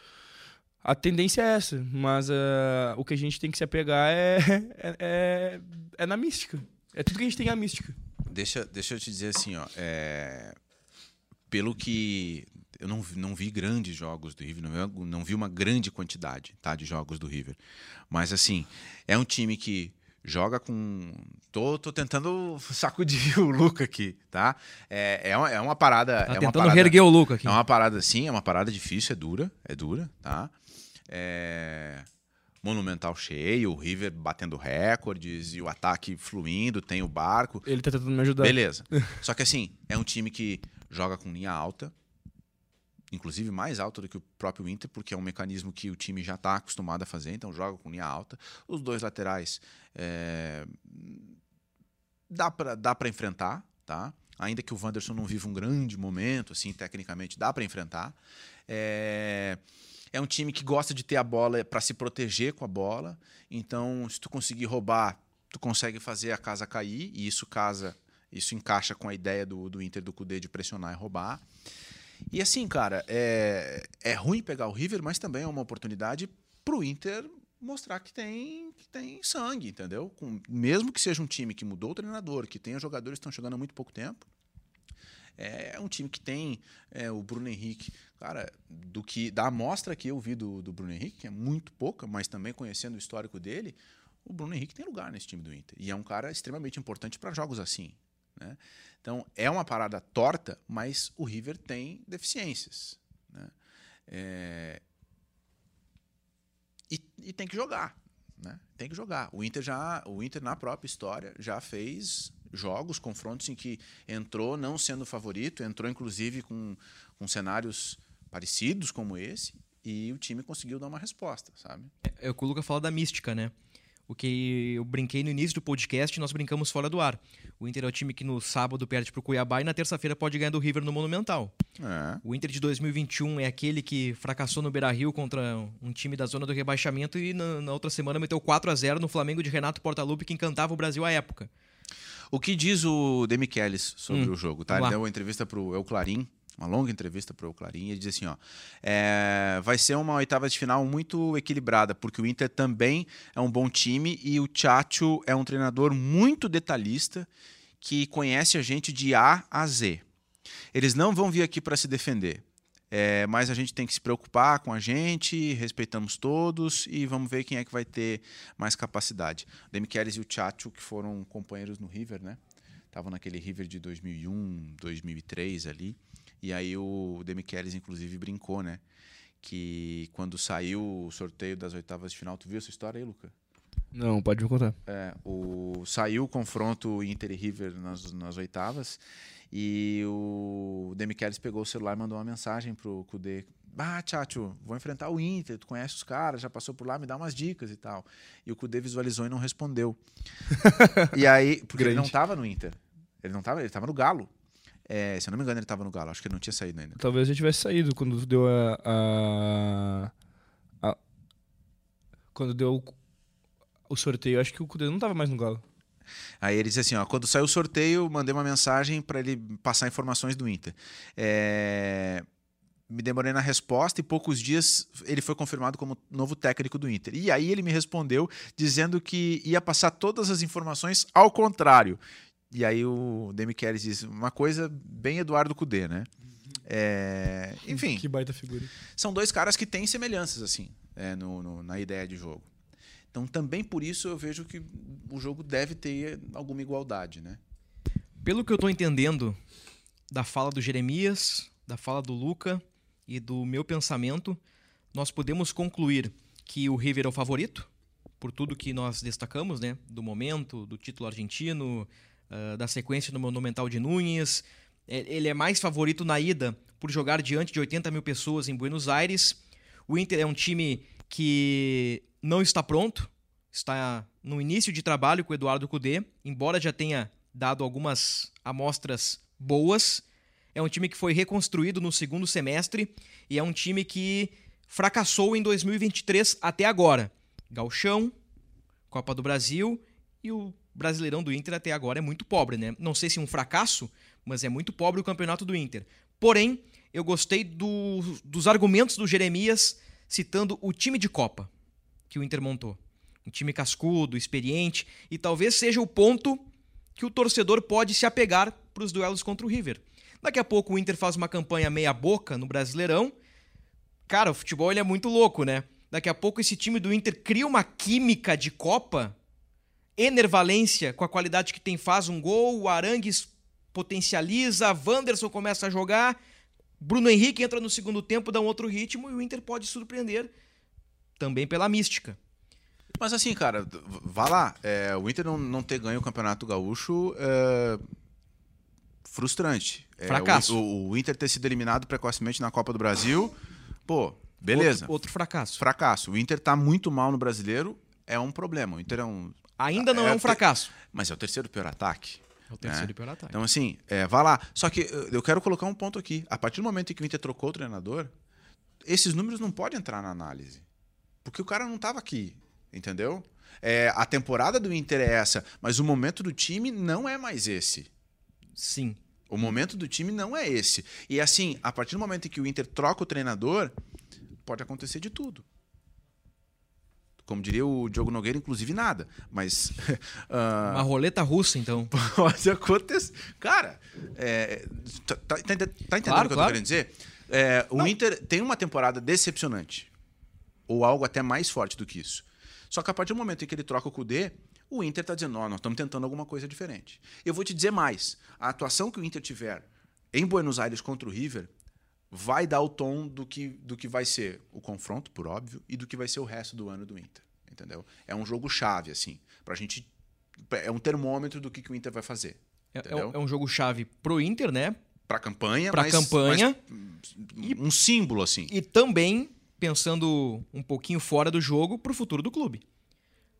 S5: A tendência é essa, mas uh, o que a gente tem que se apegar é, é, é, é, na mística. É tudo que a gente tem é a mística.
S6: Deixa, deixa eu te dizer assim, ó. É... Pelo que eu não, não vi grandes jogos do River, não vi, não vi uma grande quantidade tá, de jogos do River. Mas, assim, é um time que joga com. Tô, tô tentando sacudir o Luca aqui, tá? É, é, uma, é uma parada.
S4: Tá
S6: é
S4: tentando
S6: parada,
S4: erguer o Luca aqui.
S6: É uma parada, sim, é uma parada difícil, é dura, é dura, tá? É. Monumental cheio, o River batendo recordes e o ataque fluindo, tem o barco.
S5: Ele tá tentando me ajudar.
S6: Beleza. Só que assim, é um time que joga com linha alta, inclusive mais alta do que o próprio Inter, porque é um mecanismo que o time já está acostumado a fazer, então joga com linha alta. Os dois laterais é, dá para dá pra enfrentar, tá? Ainda que o Wanderson não viva um grande momento, assim, tecnicamente, dá para enfrentar. É... é um time que gosta de ter a bola para se proteger com a bola. Então, se tu conseguir roubar, tu consegue fazer a casa cair, e isso casa, isso encaixa com a ideia do, do Inter do Cudê de pressionar e roubar. E assim, cara, é, é ruim pegar o River, mas também é uma oportunidade pro Inter mostrar que tem, que tem sangue, entendeu? Com, mesmo que seja um time que mudou o treinador, que tenha jogadores que estão chegando há muito pouco tempo, é um time que tem é, o Bruno Henrique, cara, do que da amostra que eu vi do, do Bruno Henrique, que é muito pouca, mas também conhecendo o histórico dele, o Bruno Henrique tem lugar nesse time do Inter. E é um cara extremamente importante para jogos assim, né? Então é uma parada torta, mas o River tem deficiências, né? É, e, e tem que jogar. Né? Tem que jogar. O Inter já, o Inter na própria história já fez jogos, confrontos em que entrou não sendo favorito, entrou inclusive com, com cenários parecidos como esse e o time conseguiu dar uma resposta, sabe?
S4: É, é o que o Luca fala da mística, né? O que eu brinquei no início do podcast, nós brincamos fora do ar. O Inter é o time que no sábado perde para o Cuiabá e na terça-feira pode ganhar do River no Monumental. É. O Inter de 2021 é aquele que fracassou no Beira-Rio contra um time da zona do rebaixamento e na, na outra semana meteu 4 a 0 no Flamengo de Renato Portaluppi, que encantava o Brasil à época.
S6: O que diz o Demichelis sobre hum, o jogo? Tá? Ele deu uma entrevista para o El Clarim, uma longa entrevista para o Clarim, e ele diz assim: ó, é, vai ser uma oitava de final muito equilibrada, porque o Inter também é um bom time e o Chacho é um treinador muito detalhista que conhece a gente de A a Z. Eles não vão vir aqui para se defender. É, mas a gente tem que se preocupar com a gente, respeitamos todos e vamos ver quem é que vai ter mais capacidade. O Demichelis e o Chacho, que foram companheiros no River, né? Estavam naquele River de 2001, 2003 ali. E aí o Demichelis, inclusive, brincou, né? Que quando saiu o sorteio das oitavas de final, tu viu essa história aí, Luca?
S5: Não, pode me contar.
S6: É, o, saiu o confronto Inter e River nas, nas oitavas e o Demichelis pegou o celular e mandou uma mensagem pro Kudê. Ah, Tchatcho, vou enfrentar o Inter, tu conhece os caras, já passou por lá, me dá umas dicas e tal. E o Kudê visualizou e não respondeu. e aí, porque Grande. ele não estava no Inter. Ele não estava, ele estava no Galo. É, se eu não me engano, ele estava no Galo. Acho que ele não tinha saído ainda.
S5: Talvez ele tivesse saído quando deu a, a, a quando deu o sorteio. Acho que o Kudê não estava mais no Galo.
S6: Aí ele disse assim: ó, quando saiu o sorteio, mandei uma mensagem para ele passar informações do Inter. É, me demorei na resposta e poucos dias ele foi confirmado como novo técnico do Inter. E aí ele me respondeu dizendo que ia passar todas as informações ao contrário. E aí o Demichelis disse uma coisa bem Eduardo Cudê, né? É, enfim.
S5: Que baita figura.
S6: São dois caras que têm semelhanças, assim, é, no, no, na ideia de jogo. Então, também por isso eu vejo que o jogo deve ter alguma igualdade, né?
S4: Pelo que eu estou entendendo da fala do Jeremias, da fala do Luca e do meu pensamento, nós podemos concluir que o River é o favorito, por tudo que nós destacamos, né? Do momento, do título argentino, uh, da sequência do Monumental de Nunes. É, ele é mais favorito na ida por jogar diante de 80 mil pessoas em Buenos Aires. O Inter é um time que não está pronto, está no início de trabalho com o Eduardo Cudê, embora já tenha dado algumas amostras boas. É um time que foi reconstruído no segundo semestre e é um time que fracassou em 2023 até agora. Galchão, Copa do Brasil e o Brasileirão do Inter até agora é muito pobre, né? Não sei se um fracasso, mas é muito pobre o campeonato do Inter. Porém, eu gostei do, dos argumentos do Jeremias citando o time de Copa que o Inter montou. Um time cascudo, experiente, e talvez seja o ponto que o torcedor pode se apegar para os duelos contra o River. Daqui a pouco o Inter faz uma campanha meia-boca no Brasileirão. Cara, o futebol ele é muito louco, né? Daqui a pouco esse time do Inter cria uma química de Copa. Enervalência, com a qualidade que tem, faz um gol. O Arangues potencializa. Wanderson começa a jogar. Bruno Henrique entra no segundo tempo, dá um outro ritmo e o Inter pode surpreender também pela mística.
S6: Mas assim, cara, vá lá. É, o Inter não, não ter ganho o Campeonato Gaúcho é frustrante.
S4: É, fracasso.
S6: O, o, Inter ter sido eliminado precocemente na Copa do Brasil, pô, beleza.
S4: Outro, outro fracasso.
S6: Fracasso. O Inter tá muito mal no brasileiro, é um problema. O Inter é um
S4: Ainda não é,
S6: É,
S4: um fracasso.
S6: Mas é o terceiro pior ataque.
S4: É o terceiro
S6: né?
S4: pior ataque.
S6: Então, assim, é, vá lá. Só que eu eu quero colocar um ponto aqui. A partir do momento em que o Inter trocou o treinador, esses números não podem entrar na análise. Porque o cara não estava aqui, entendeu? É, a temporada do Inter é essa, mas o momento do time não é mais esse.
S4: Sim.
S6: O momento do time não é esse. E assim, a partir do momento em que o Inter troca o treinador, pode acontecer de tudo. Como diria o Diogo Nogueira, inclusive nada. Mas. ah,
S4: Uma roleta russa, então.
S6: pode acontecer. Cara, é, tá, tá- tá tá entendendo
S4: Claro,
S6: o que eu tô
S4: claro.
S6: querendo dizer? É, o Inter tem uma temporada decepcionante. Ou algo até mais forte do que isso. Só que a partir do momento em que ele troca o Kudê, o Inter tá dizendo, ó, nós estamos tentando alguma coisa diferente. Eu vou te dizer mais. A atuação que o Inter tiver em Buenos Aires contra o River vai dar o tom do que, do que vai ser o confronto, por óbvio, e do que vai ser o resto do ano do Inter. Entendeu? É um jogo chave, assim. Pra gente. É um termômetro do que, que o Inter vai fazer.
S4: É, é
S6: Entendeu?
S4: um- é um jogo chave pro Inter, né?
S6: Pra campanha,
S4: Pra
S6: mas-
S4: campanha.
S6: mas um símbolo, assim.
S4: E também, pensando um pouquinho fora do jogo, pro futuro do clube.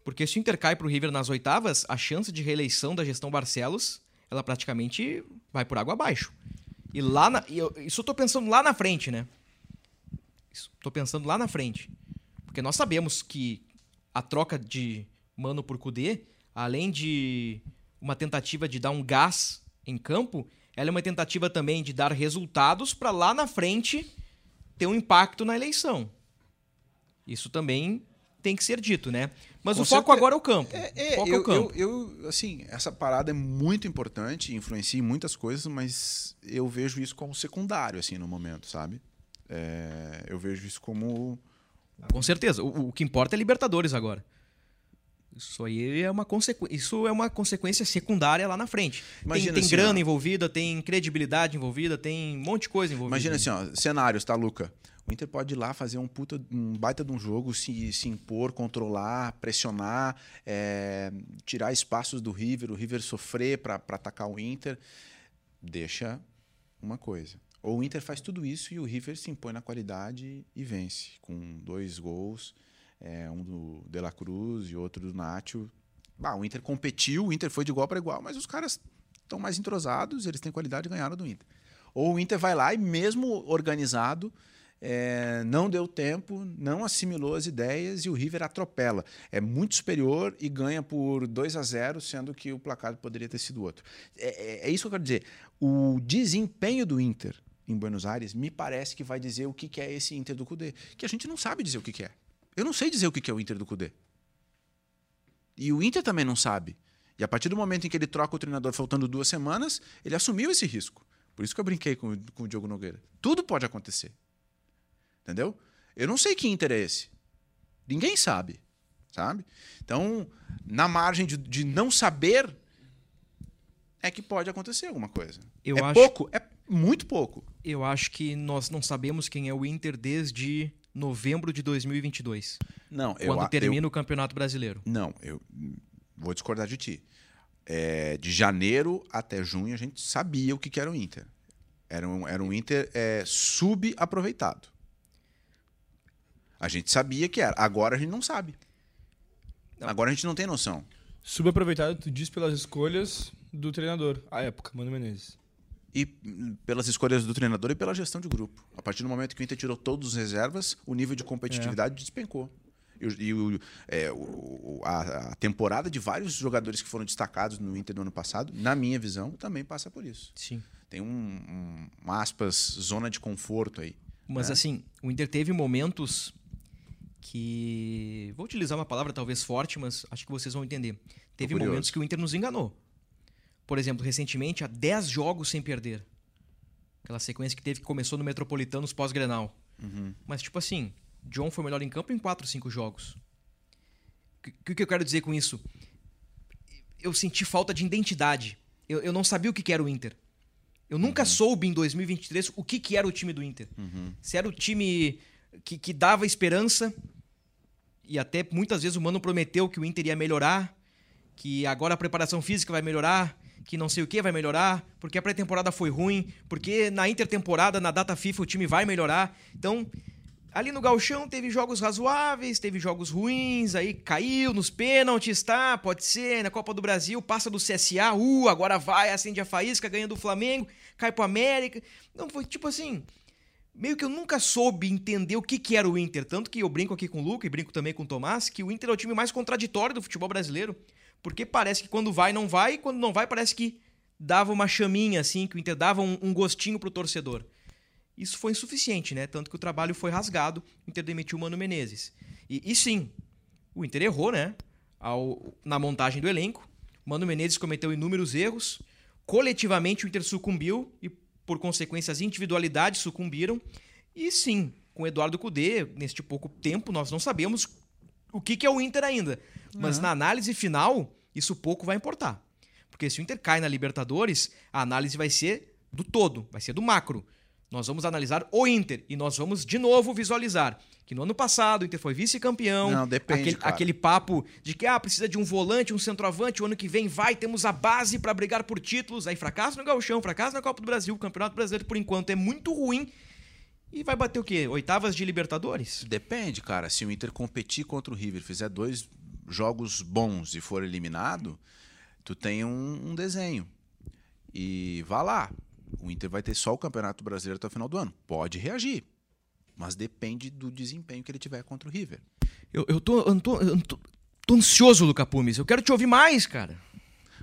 S4: Porque se o Inter cai pro River nas oitavas, a chance de reeleição da gestão Barcelos, ela praticamente vai por água abaixo. E lá na, e eu- isso eu tô pensando lá na frente, né? Isso, tô pensando lá na frente. Porque nós sabemos que a troca de Mano por Kudê, além de uma tentativa de dar um gás em campo, ela é uma tentativa também de dar resultados para lá na frente ter um impacto na eleição. Isso também tem que ser dito, né? Mas
S6: Com
S4: o foco
S6: certeza.
S4: agora é o campo.
S6: É,
S4: o
S6: é,
S4: foco é o
S6: eu,
S4: campo.
S6: eu, eu, assim, essa parada é muito importante, influencia em muitas coisas, mas eu vejo isso como secundário, assim, no momento, sabe? É, eu vejo isso como.
S4: Com certeza. O, o que importa é Libertadores agora. Isso aí é uma, consequ... Isso é uma consequência secundária lá na frente. Tem-
S6: Imagina
S4: tem
S6: assim,
S4: grana
S6: ó.
S4: envolvida, tem credibilidade envolvida, tem um monte de coisa envolvida.
S6: Imagina assim, ó, cenários, tá, Luca? O Inter pode ir lá fazer um puta, um baita de um jogo, se, se impor, controlar, pressionar, é, tirar espaços do River, o River sofrer para atacar o Inter. Deixa uma coisa. Ou o Inter faz tudo isso e o River se impõe na qualidade e vence, com dois gols, é, um do De La Cruz e outro do Nacho. Bah, o Inter competiu, o Inter foi de igual para igual, mas os caras estão mais entrosados, eles têm qualidade e ganharam do Inter. Ou o Inter vai lá e, mesmo organizado, é, não deu tempo, não assimilou as ideias e o River atropela. É muito superior e ganha por 2 a 0 sendo que o placar poderia ter sido outro. É, é- é isso que eu quero dizer. O desempenho do Inter em Buenos Aires me parece que vai dizer o que que é esse Inter do Cudê. Que a gente não sabe dizer o que que é. Eu não sei dizer o que que é o Inter do Cudê. E o Inter também não sabe. E a partir do momento em que ele troca o treinador faltando duas semanas, ele assumiu esse risco. Por isso que eu brinquei com, com o Diogo Nogueira. Tudo pode acontecer. Entendeu? Eu não sei que Inter é esse. Ninguém sabe. Sabe? Então, na margem de, de não saber, é que pode acontecer alguma coisa.
S4: Eu
S6: é
S4: acho-
S6: pouco, é muito pouco.
S4: Eu acho que nós não sabemos quem é o Inter desde novembro de 2022,
S6: Não, eu,
S4: quando
S6: a- eu,
S4: termina o Campeonato Brasileiro.
S6: Não, eu vou discordar de ti. É, de janeiro até junho a gente sabia o que, que era o Inter. Era um, era um Inter é, subaproveitado. A gente sabia que era. Agora a gente não sabe. Agora a gente não tem noção.
S5: Subaproveitado, tu diz pelas escolhas do treinador, à época, Mano Menezes.
S6: E hum, pelas escolhas do treinador e pela gestão de grupo. A partir do momento que o Inter tirou todos os reservas, o nível de competitividade despencou. E, o- e o- é, o- a, a temporada de vários jogadores que foram destacados no Inter no ano passado, na minha visão, também passa por isso.
S4: Sim.
S6: Tem um, um, aspas, zona de conforto aí.
S4: Mas
S6: É.
S4: assim, o Inter teve momentos que. Vou utilizar uma palavra talvez forte, mas acho que vocês vão entender. Teve momentos que o Inter nos enganou. Por exemplo, recentemente, há 10 jogos sem perder. Aquela sequência que teve que começou no Metropolitanos pós-Grenal.
S6: Uhum.
S4: Mas, tipo assim, John foi melhor em campo em 4, 5 jogos. O que, que eu quero dizer com isso? Eu senti falta de identidade. Eu, eu não sabia o que, que era o Inter. Eu nunca soube em 2023 o que, que era o time do Inter. Se era o time que, que dava esperança, e até muitas vezes o Mano prometeu que o Inter ia melhorar, que agora a preparação física vai melhorar, que não sei o que vai melhorar, porque a pré-temporada foi ruim, porque na intertemporada, na data FIFA, o time vai melhorar. Então, ali no Galchão teve jogos razoáveis, teve jogos ruins, aí caiu nos pênaltis, tá? Pode ser, na Copa do Brasil, passa do CSA, uh, agora vai, acende a faísca, ganha do Flamengo, cai pro América. Não, foi tipo assim, meio que eu nunca soube entender o que, que era o Inter. Tanto que eu brinco aqui com o Luca e brinco também com o Tomás, que o Inter é o time mais contraditório do futebol brasileiro. Porque parece que quando vai, não vai, e quando não vai, parece que dava uma chaminha, assim, que o Inter dava um, um gostinho pro torcedor. Isso foi insuficiente, né? Tanto que o trabalho foi rasgado, o Inter demitiu o Mano Menezes. E, e sim, o Inter errou, né? Ao, na montagem do elenco. O Mano Menezes cometeu inúmeros erros. Coletivamente o Inter sucumbiu e, por consequência, as individualidades sucumbiram. E sim, com o Eduardo Cudê, neste pouco tempo, nós não sabemos o que, que é o Inter ainda. Mas
S5: Uhum.
S4: na análise final, isso pouco vai importar. Porque se o Inter cai na Libertadores, a análise vai ser do todo, vai ser do macro. Nós vamos analisar o Inter e nós vamos de novo visualizar que no ano passado o Inter foi vice-campeão.
S6: Não, depende,
S4: Aquele,
S6: cara.
S4: aquele papo de que ah, precisa de um volante, um centroavante, o ano que vem vai, temos a base pra brigar por títulos. Aí fracasso no Gauchão, fracasso na Copa do Brasil, o Campeonato Brasileiro por enquanto é muito ruim. E vai bater o quê? Oitavas de Libertadores?
S6: Depende, cara. Se o Inter competir contra o River, fizer dois jogos bons e for eliminado, tu tem um, um desenho. E vá lá. O Inter vai ter só o Campeonato Brasileiro até o final do ano. Pode reagir. Mas depende do desempenho que ele tiver contra o River.
S4: Eu, eu, tô, eu, tô, eu tô, tô ansioso, Luca Pumes. Eu quero te ouvir mais, cara.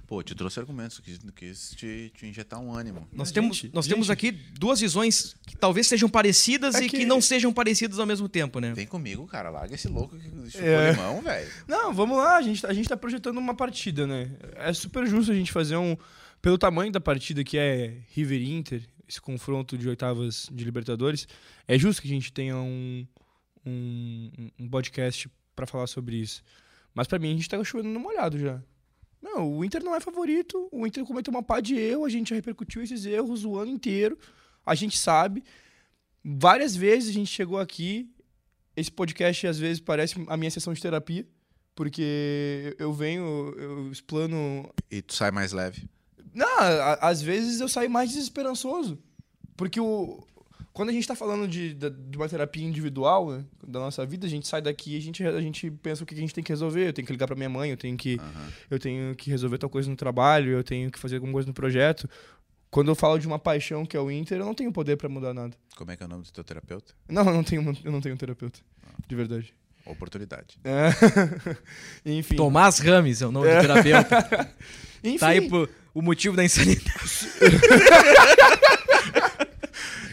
S6: Pô, te trouxe argumentos, quis, quis te, te injetar um ânimo.
S4: Nós,
S5: Mas,
S4: temos,
S5: gente,
S4: nós
S5: gente.
S4: temos aqui duas visões que talvez sejam parecidas
S5: É
S4: e que...
S5: que-
S4: não sejam parecidas ao mesmo tempo, né?
S6: Vem comigo, cara. Larga esse louco que chupou
S5: É.
S6: limão, velho.
S5: Não, vamos lá, a gente, a gente tá projetando uma partida, né? É super justo a gente fazer um. Pelo tamanho da partida que é River Inter, esse confronto de oitavas de Libertadores, é justo que a gente tenha um, um, um podcast pra falar sobre isso. Mas pra mim a gente tá chovendo no molhado já. Não, o Inter não é favorito, o Inter cometeu uma pá de erro, a gente já repercutiu esses erros o ano inteiro, a gente sabe. Várias vezes a gente chegou aqui, esse podcast às vezes parece a minha sessão de terapia, porque eu venho, eu explano.
S6: E tu sai mais leve.
S5: Não, a- às vezes eu saio mais desesperançoso. Porque o. Quando a gente tá falando de, de uma terapia individual né, da nossa vida, a gente sai daqui e a gente, a gente pensa o que a gente tem que resolver. Eu tenho que ligar pra minha mãe, eu tenho que, eu tenho que resolver tal coisa no trabalho, eu tenho que fazer alguma coisa no projeto. Quando eu falo de uma paixão que é o Inter, eu não tenho poder pra mudar nada.
S6: Como é que é o nome do teu terapeuta?
S5: Não, eu não tenho, eu não tenho um terapeuta. De verdade.
S6: Oportunidade.
S5: É. Enfim.
S4: Tomás Rames é o nome do terapeuta.
S5: Enfim.
S4: Tá aí pro, o motivo da insanidade.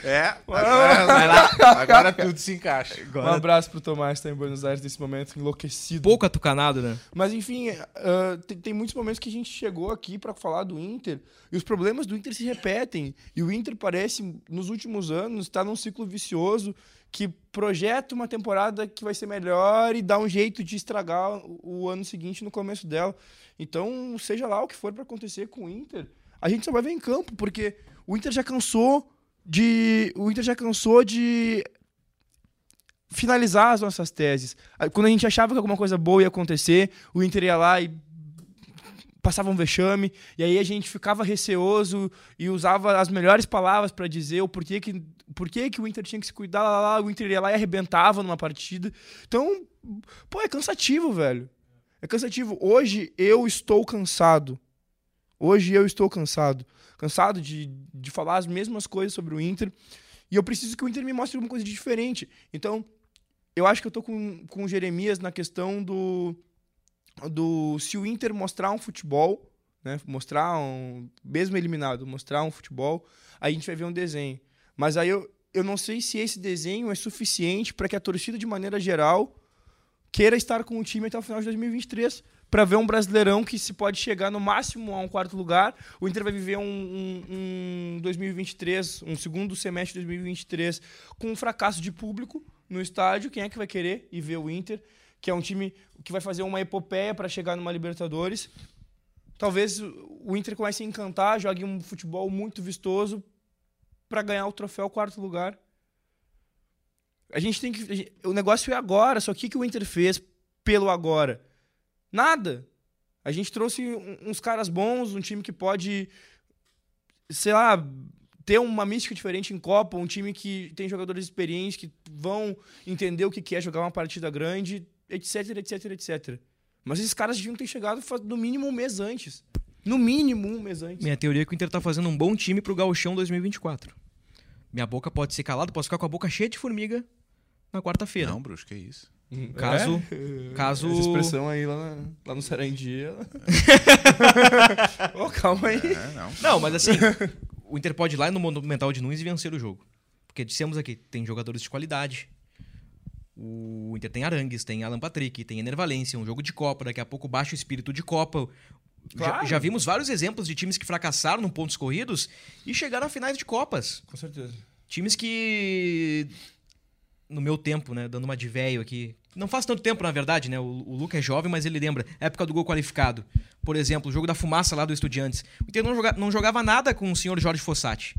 S6: É, agora, vai lá. Agora tudo se encaixa.
S5: Um abraço pro Tomás, que tá em Buenos Aires nesse momento, enlouquecido.
S4: Pouco atucanado, né?
S5: Mas enfim, ah, tem, tem muitos momentos que a gente chegou aqui pra falar do Inter e os problemas do Inter se repetem. E o Inter parece, nos últimos anos, estar num ciclo vicioso que projeta uma temporada que vai ser melhor e dá um jeito de estragar o, o ano seguinte no começo dela. Então, seja lá o que for pra acontecer com o Inter, a gente só vai ver em campo, porque o Inter já cansou de. O Inter já cansou de finalizar as nossas teses. Ah, Quando a gente achava que alguma coisa boa ia acontecer, o Inter ia lá e passava um vexame, e aí a gente ficava receoso e usava as melhores palavras para dizer o porquê que, porquê que o Inter tinha que se cuidar, lá, lá, o Inter ia lá e arrebentava numa partida. Então, pô, é cansativo, velho. É cansativo. Hoje eu estou cansado. Hoje eu estou cansado. Cansado de, de falar as mesmas coisas sobre o Inter. E eu preciso que o Inter me mostre alguma coisa de diferente. Então, eu acho que eu tô com, com o Jeremias na questão do, do. Se o Inter mostrar um futebol, né? Mostrar um. Mesmo eliminado, mostrar um futebol, aí a gente vai ver um desenho. Mas aí eu, eu não sei se esse desenho é suficiente para que a torcida, de maneira geral, queira estar com o time até o final de 2023 para ver um brasileirão que se pode chegar no máximo a um quarto lugar. O Inter vai viver um, um, um 2023, um segundo semestre de 2023 com um fracasso de público no estádio. Quem é que vai querer ir ver o Inter? Que é um time que vai fazer uma epopeia para chegar numa Libertadores. Talvez o Inter comece a encantar, jogue um futebol muito vistoso para ganhar o troféu quarto lugar. A gente tem que. O negócio é agora, só que o que o Inter fez pelo agora? Nada. A gente trouxe uns caras bons, um time que pode, sei lá, ter uma mística diferente em Copa, um time que tem jogadores experientes que vão entender o que é jogar uma partida grande, etc, etc, etc. Mas esses caras deviam ter chegado no mínimo um mês antes. No mínimo um mês antes.
S4: Minha teoria é que o Inter tá fazendo um bom time pro Gauchão 2024. Minha boca pode ser calada, posso ficar com a boca cheia de formiga na quarta-feira.
S6: Não, bruxo, que isso.
S4: Caso. É? Caso.
S5: Essa expressão aí lá, lá no Sarandi. oh, calma aí. É,
S4: não. não, mas assim, o Inter pode ir lá no Monumental de Nunes e vencer o jogo. Porque dissemos aqui, tem jogadores de qualidade. O Inter tem Arangues, tem Alan Patrick, tem Enervalência, um jogo de Copa, daqui a pouco baixo espírito de Copa. Claro. Já, já, vimos vários exemplos de times que fracassaram no pontos corridos e chegaram a finais de Copas.
S5: Com certeza.
S4: Times que no meu tempo, né, dando uma de velho aqui. Não faz tanto tempo, na verdade, né? O, o Luca é jovem, mas ele lembra. Época do gol qualificado. Por exemplo, o jogo da fumaça lá do Estudiantes. O Inter não, joga, não jogava nada com o senhor Jorge Fossati.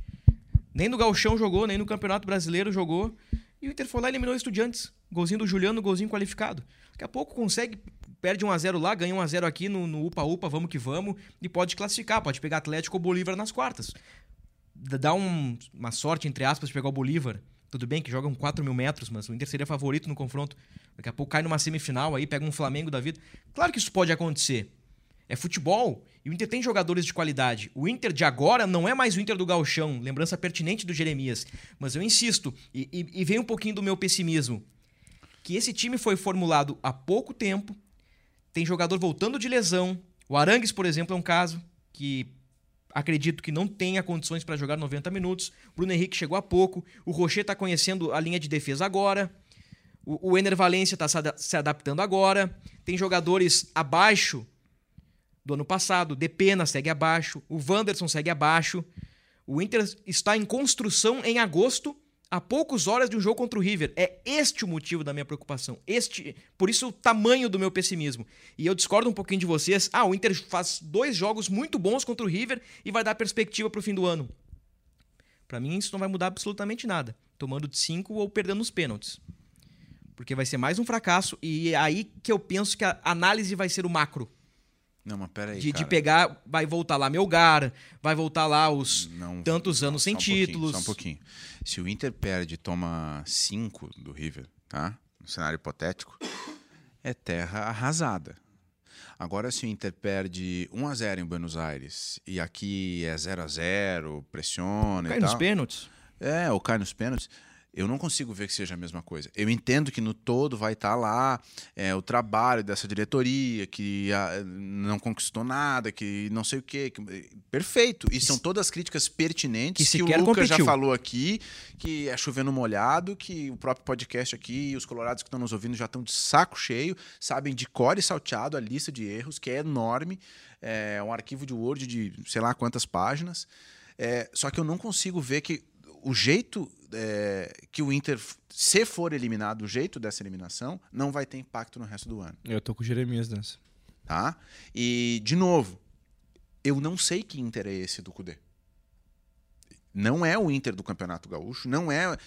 S4: Nem no Galchão jogou, nem no Campeonato Brasileiro jogou. E o Inter foi lá e eliminou o Estudiantes. Golzinho do Juliano, golzinho qualificado. Daqui a pouco consegue, perde 1x0 lá, ganha 1x0 aqui no Upa-Upa, vamos que vamos. E pode classificar, pode pegar Atlético ou Bolívar nas quartas. Dá um, uma sorte, entre aspas, de pegar o Bolívar tudo bem que jogam 4 mil metros, mas o Inter seria favorito no confronto. Daqui a pouco cai numa semifinal aí, pega um Flamengo da vida. Claro que isso pode acontecer. É futebol e o Inter tem jogadores de qualidade. O Inter de agora não é mais o Inter do Galchão, lembrança pertinente do Jeremias. Mas eu insisto, e, e, e vem um pouquinho do meu pessimismo, que esse time foi formulado há pouco tempo, tem jogador voltando de lesão. O Arangues, por exemplo, é um caso que acredito que não tenha condições para jogar 90 minutos. Bruno Henrique chegou há pouco. O Rocher está conhecendo a linha de defesa agora. O, o Ener Valência está se adaptando agora. Tem jogadores abaixo do ano passado. Depena segue abaixo. O Wanderson segue abaixo. O Inter está em construção em agosto a poucas horas de um jogo contra o River. É este o motivo da minha preocupação. Este, por isso o tamanho do meu pessimismo. E eu discordo um pouquinho de vocês. Ah, o Inter faz dois jogos muito bons contra o River e vai dar perspectiva para o fim do ano. Para mim isso não vai mudar absolutamente nada, tomando de cinco ou perdendo os pênaltis. Porque vai ser mais um fracasso e é aí que eu penso que a análise vai ser o macro.
S6: Não, mas peraí.
S4: De, de pegar, vai voltar lá Melgar, vai voltar lá os não, tantos não, anos sem
S6: um
S4: títulos.
S6: Só um pouquinho. Se o Inter perde e toma cinco do River, tá? No cenário hipotético, é terra arrasada. Agora, se o Inter perde 1 a 0 em Buenos Aires e aqui é 0 a 0 pressiona
S4: cai
S6: e tal.
S4: Cai nos pênaltis.
S6: É, ou cai nos pênaltis eu não consigo ver que seja a mesma coisa. Eu entendo que no todo vai estar tá lá é, o trabalho dessa diretoria, que a, ah, não conquistou nada, que não sei o quê. Que, perfeito. E são todas críticas pertinentes que, que o Lucas competiu. já falou aqui, que é chovendo molhado, que o próprio podcast aqui e os colorados que estão nos ouvindo já estão de saco cheio, sabem de cor e salteado a lista de erros, que é enorme. É um arquivo de Word de sei lá quantas páginas. É, só que eu não consigo ver que o jeito é, que o Inter, se for eliminado, o jeito dessa eliminação, não vai ter impacto no resto do ano.
S5: Eu tô com o Jeremias nessa.
S6: Tá? E, de novo, eu não sei que Inter é esse do Cudê. Não é o Inter do Campeonato Gaúcho, não é.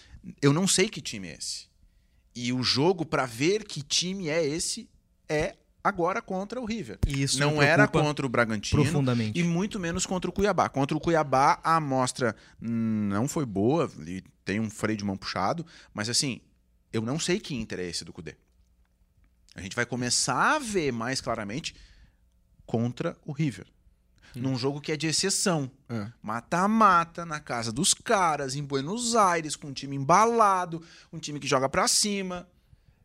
S6: Eu não sei que time é esse. E o jogo para ver que time é esse é agora contra o River.
S4: Isso
S6: não era contra o Bragantino
S4: profundamente.
S6: e muito menos contra o Cuiabá. Contra o Cuiabá a amostra não foi boa, e tem um freio de mão puxado, mas assim, eu não sei que Inter é esse do Cudê. A gente vai começar a ver mais claramente contra o River. Hum. Num jogo que é de exceção. É. Mata-mata, é. na casa dos caras, em Buenos Aires, com um time embalado, um time que joga pra cima.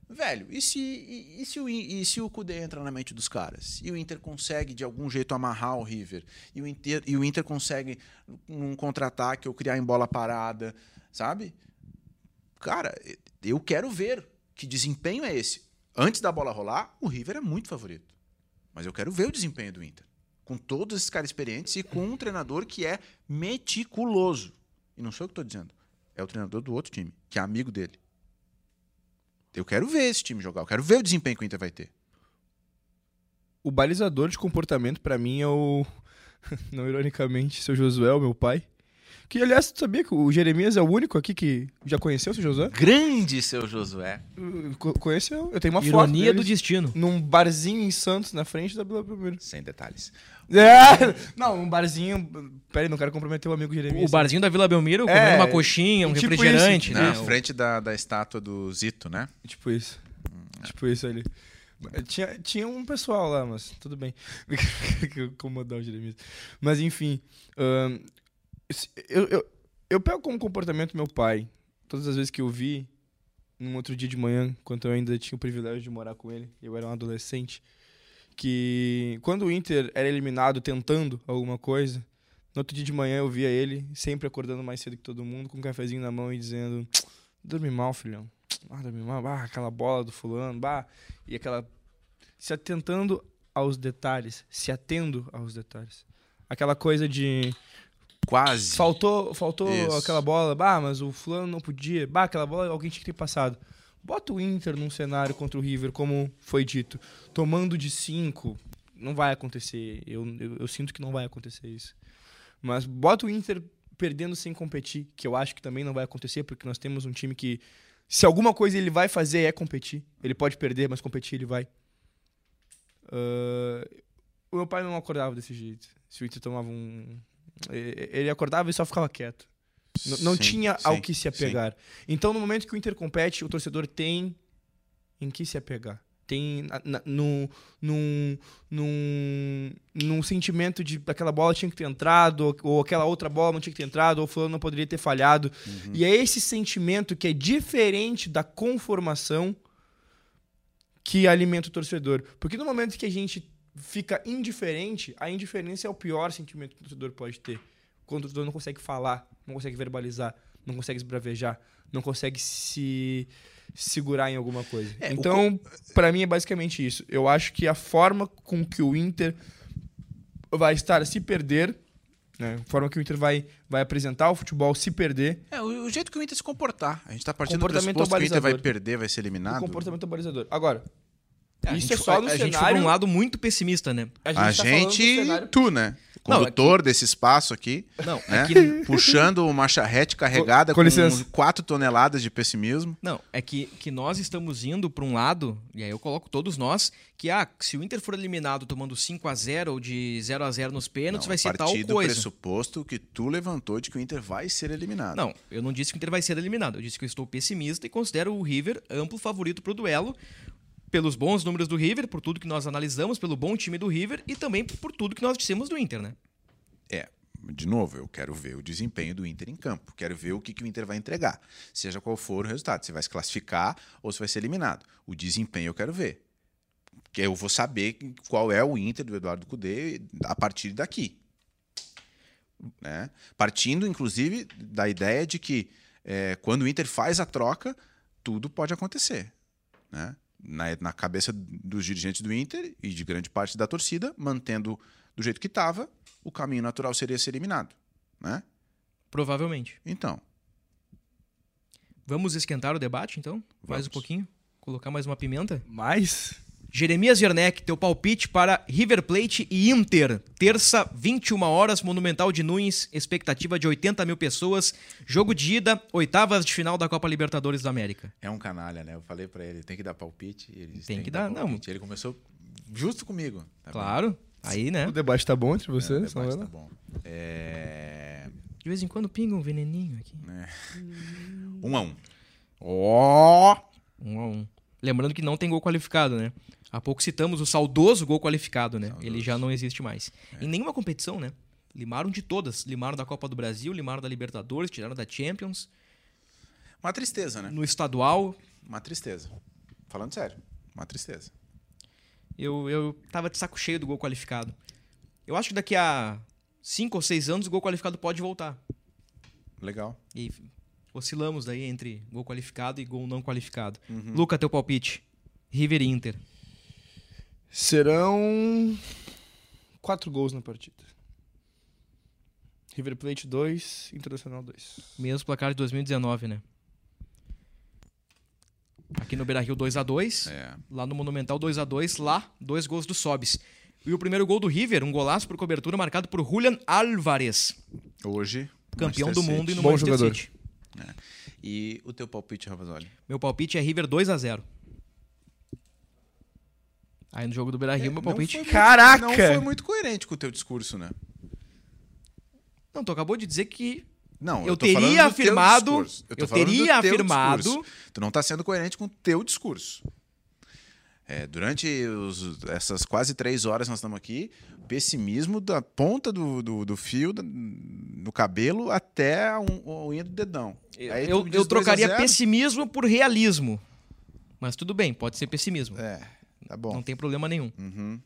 S6: Velho, e se, e, e, se o, e se o Kudê entra na mente dos caras? E o Inter consegue, de algum jeito, amarrar o River? E o Inter, e o Inter consegue, num contra-ataque, ou criar em bola parada, sabe? Cara, eu quero ver que desempenho é esse. Antes da bola rolar, o River é muito favorito. Mas eu quero ver o desempenho do Inter. Com todos esses caras experientes e com um treinador que é meticuloso. E não sou eu que estou dizendo. É o treinador do outro time, que é amigo dele. Eu quero ver esse time jogar, eu quero ver o desempenho que o Inter vai ter.
S5: O balizador de comportamento para mim é o não ironicamente, seu Josué, meu pai, Que, aliás, tu sabia que o Jeremias é o único aqui que já conheceu o seu Josué?
S7: Grande seu Josué.
S5: Uh, co- Conheceu. Eu tenho uma foto
S4: Ironia do
S5: deles
S4: destino.
S5: num barzinho em Santos, na frente da Vila Belmiro.
S7: Sem detalhes.
S5: É, não, um barzinho. Pera aí, não quero comprometer o amigo Jeremias.
S4: O barzinho da Vila Belmiro,
S5: É,
S4: comendo uma coxinha, um
S5: tipo
S4: refrigerante,
S5: isso.
S4: né?
S6: Na frente da, da estátua do Zito, né?
S5: Tipo isso. Tipo isso ali. Tinha, tinha um pessoal lá, mas tudo bem. Incomodar o Jeremias. Mas enfim. ahn, eu, eu, eu pego como comportamento meu pai. Todas as vezes que eu vi, num outro dia de manhã, quando eu ainda tinha o privilégio de morar com ele, eu era um adolescente, que quando o Inter era eliminado tentando alguma coisa, no outro dia de manhã eu via ele sempre acordando mais cedo que todo mundo, com um cafezinho na mão e dizendo: Dorme mal, filhão. Ah, dorme mal. Ah, aquela bola do fulano. Bah. E aquela. Se atentando aos detalhes. Se atendo aos detalhes. Aquela coisa de.
S6: Quase.
S5: Faltou, faltou
S6: Isso.
S5: aquela bola. Bah, mas o fulano não podia. Bah, aquela bola alguém tinha que ter passado. Bota o Inter num cenário contra o River, como foi dito. Tomando de cinco. Não vai acontecer. Eu, eu, eu sinto que não vai acontecer isso. Mas bota o Inter perdendo sem competir, que eu acho que também não vai acontecer, porque nós temos um time que, se alguma coisa ele vai fazer é competir. Ele pode perder, mas competir ele vai. Ah, o meu pai não acordava desse jeito. Se o Inter tomava um. Ele acordava e só ficava quieto. N- Não
S6: Sim,
S5: tinha
S6: sim,
S5: ao que se
S6: sim.
S5: apegar. Então, no momento que o Inter compete, o torcedor tem em que se apegar. Tem na, na, num, num, num, num sentimento de aquela bola tinha que ter entrado, ou, ou aquela outra bola não tinha que ter entrado, ou o fulano não poderia ter falhado. E é esse sentimento que é diferente da conformação que alimenta o torcedor. Porque no momento que a gente fica indiferente, a indiferença é o pior sentimento que o torcedor pode ter. Quando o torcedor não consegue falar, não consegue verbalizar, não consegue esbravejar, não consegue se segurar em alguma coisa.
S6: É, o
S5: então, pra mim é basicamente isso. Eu acho que a forma com que o Inter vai estar se perder, né? A forma que o Inter vai, vai apresentar o futebol se perder,
S6: É, o, o jeito que o Inter se comportar. A gente tá partindo do
S5: Comportamento
S6: pressuposto que o Inter vai perder, vai ser
S5: o
S6: eliminado.
S5: comportamento balizador. Agora,
S4: A
S5: isso
S4: gente
S5: é só no
S4: a, a gente foi
S5: cenário...
S4: um lado muito pessimista, né?
S6: A
S5: tá falando do
S6: gente,
S5: cenário-
S6: tu, né?
S4: Não,
S6: Condutor desse espaço aqui,
S4: Não,
S6: né?
S4: é que
S6: Puxando uma charrete carregada
S5: Com-
S6: com,
S5: com licença.
S6: 4 toneladas de pessimismo.
S4: Não, é que, que nós estamos indo para um lado, e aí eu coloco todos nós, que ah, se o Inter for eliminado tomando 5 a 0 ou de 0 a 0 nos pênaltis,
S6: Não,
S4: vai
S6: a
S4: ser tal
S6: partir do
S4: coisa.
S6: pressuposto que tu levantou de que o Inter vai ser eliminado.
S4: Não, eu não disse que o Inter vai ser eliminado. Eu disse que eu estou pessimista e considero o River amplo favorito para o duelo, pelos bons números do River, por tudo que nós analisamos, pelo bom time do River e também por tudo que nós dissemos do Inter, né?
S6: É, de novo, eu quero ver o desempenho do Inter em campo. Quero ver o que, que o Inter vai entregar. Seja qual for o resultado. Se vai se classificar ou se vai ser eliminado. O desempenho eu quero ver. Porque eu vou saber qual é o Inter do Eduardo Cudê a partir daqui. Né? Partindo, inclusive, da ideia de que é, quando o Inter faz a troca, tudo pode acontecer. Né? Na, na cabeça dos dirigentes do Inter e de grande parte da torcida, mantendo do jeito que estava, o caminho natural seria ser eliminado. Né?
S4: Provavelmente.
S6: Então,
S4: Vamos esquentar o debate, então? Mais
S6: Vamos.
S4: um pouquinho? Colocar mais uma pimenta?
S5: Mas
S4: Jeremias Werneck, teu palpite para River Plate e Inter. Terça, 21 horas, Monumental de Nunes, expectativa de 80 mil pessoas. Jogo de ida, oitavas de final da Copa Libertadores da América.
S6: é um canalha, né? Eu falei pra ele, tem que dar palpite. Ele disse,
S4: Tem que dar, não.
S6: palpite. Ele começou justo comigo. tá bem?
S4: Claro, aí, né?
S5: o debate tá bom entre
S6: É, o
S5: vocês?
S6: debate
S5: não
S6: tá
S5: é?
S6: bom. É...
S4: De vez em quando pinga um veneninho aqui.
S6: Um a um.
S4: Ó! Um a um. Lembrando que não tem gol qualificado, né? Há pouco citamos o saudoso gol qualificado, né? Ele já não existe mais. Em nenhuma competição, né? Limaram de todas. Limaram da Copa do Brasil, limaram da Libertadores, tiraram da Champions.
S6: Uma tristeza, né?
S4: No estadual,
S6: Uma tristeza. Falando sério, uma tristeza.
S4: eu, eu tava de saco cheio do gol qualificado. Eu acho que daqui a cinco ou seis anos o gol qualificado pode voltar.
S6: Legal.
S4: E oscilamos daí entre gol qualificado e gol não qualificado.
S6: Uhum.
S4: Luca, teu palpite. River e Inter.
S5: Serão quatro gols na partida. River Plate 2, Internacional 2.
S4: Mesmo placar de 2019, né? Aqui no Beira-Rio 2x2.
S6: É.
S4: Lá no Monumental 2x2. Lá, dois gols do Sobis. E o primeiro gol do River, um golaço por cobertura marcado por Julian Álvarez.
S6: Hoje,
S4: campeão
S6: Manchester
S4: do mundo e
S6: City.
S4: no
S5: Bom
S4: Manchester
S5: jogador.
S4: City.
S6: E o teu palpite, Ravazoli?
S4: Meu palpite é River 2 a 0 Aí no jogo do Beira-Rio, meu palpite...
S6: Não foi muito-
S5: Caraca!
S6: Não foi muito coerente com o teu discurso, né?
S4: Não, tu acabou de dizer que
S6: Não,
S4: Eu
S6: tô
S4: teria afirmado- eu
S6: do
S4: teria afirmado-
S6: discurso. Tu não tá sendo coerente com o teu discurso. É, durante os- essas quase três horas que nós estamos aqui, pessimismo da ponta do, do, do fio, no cabelo, até a un- a unha do dedão. Aí
S4: eu, eu
S6: 2 a
S4: trocaria
S6: 0?
S4: pessimismo por realismo. Mas tudo bem, pode ser pessimismo.
S6: É, tá bom.
S4: Não tem problema nenhum.
S6: Uhum.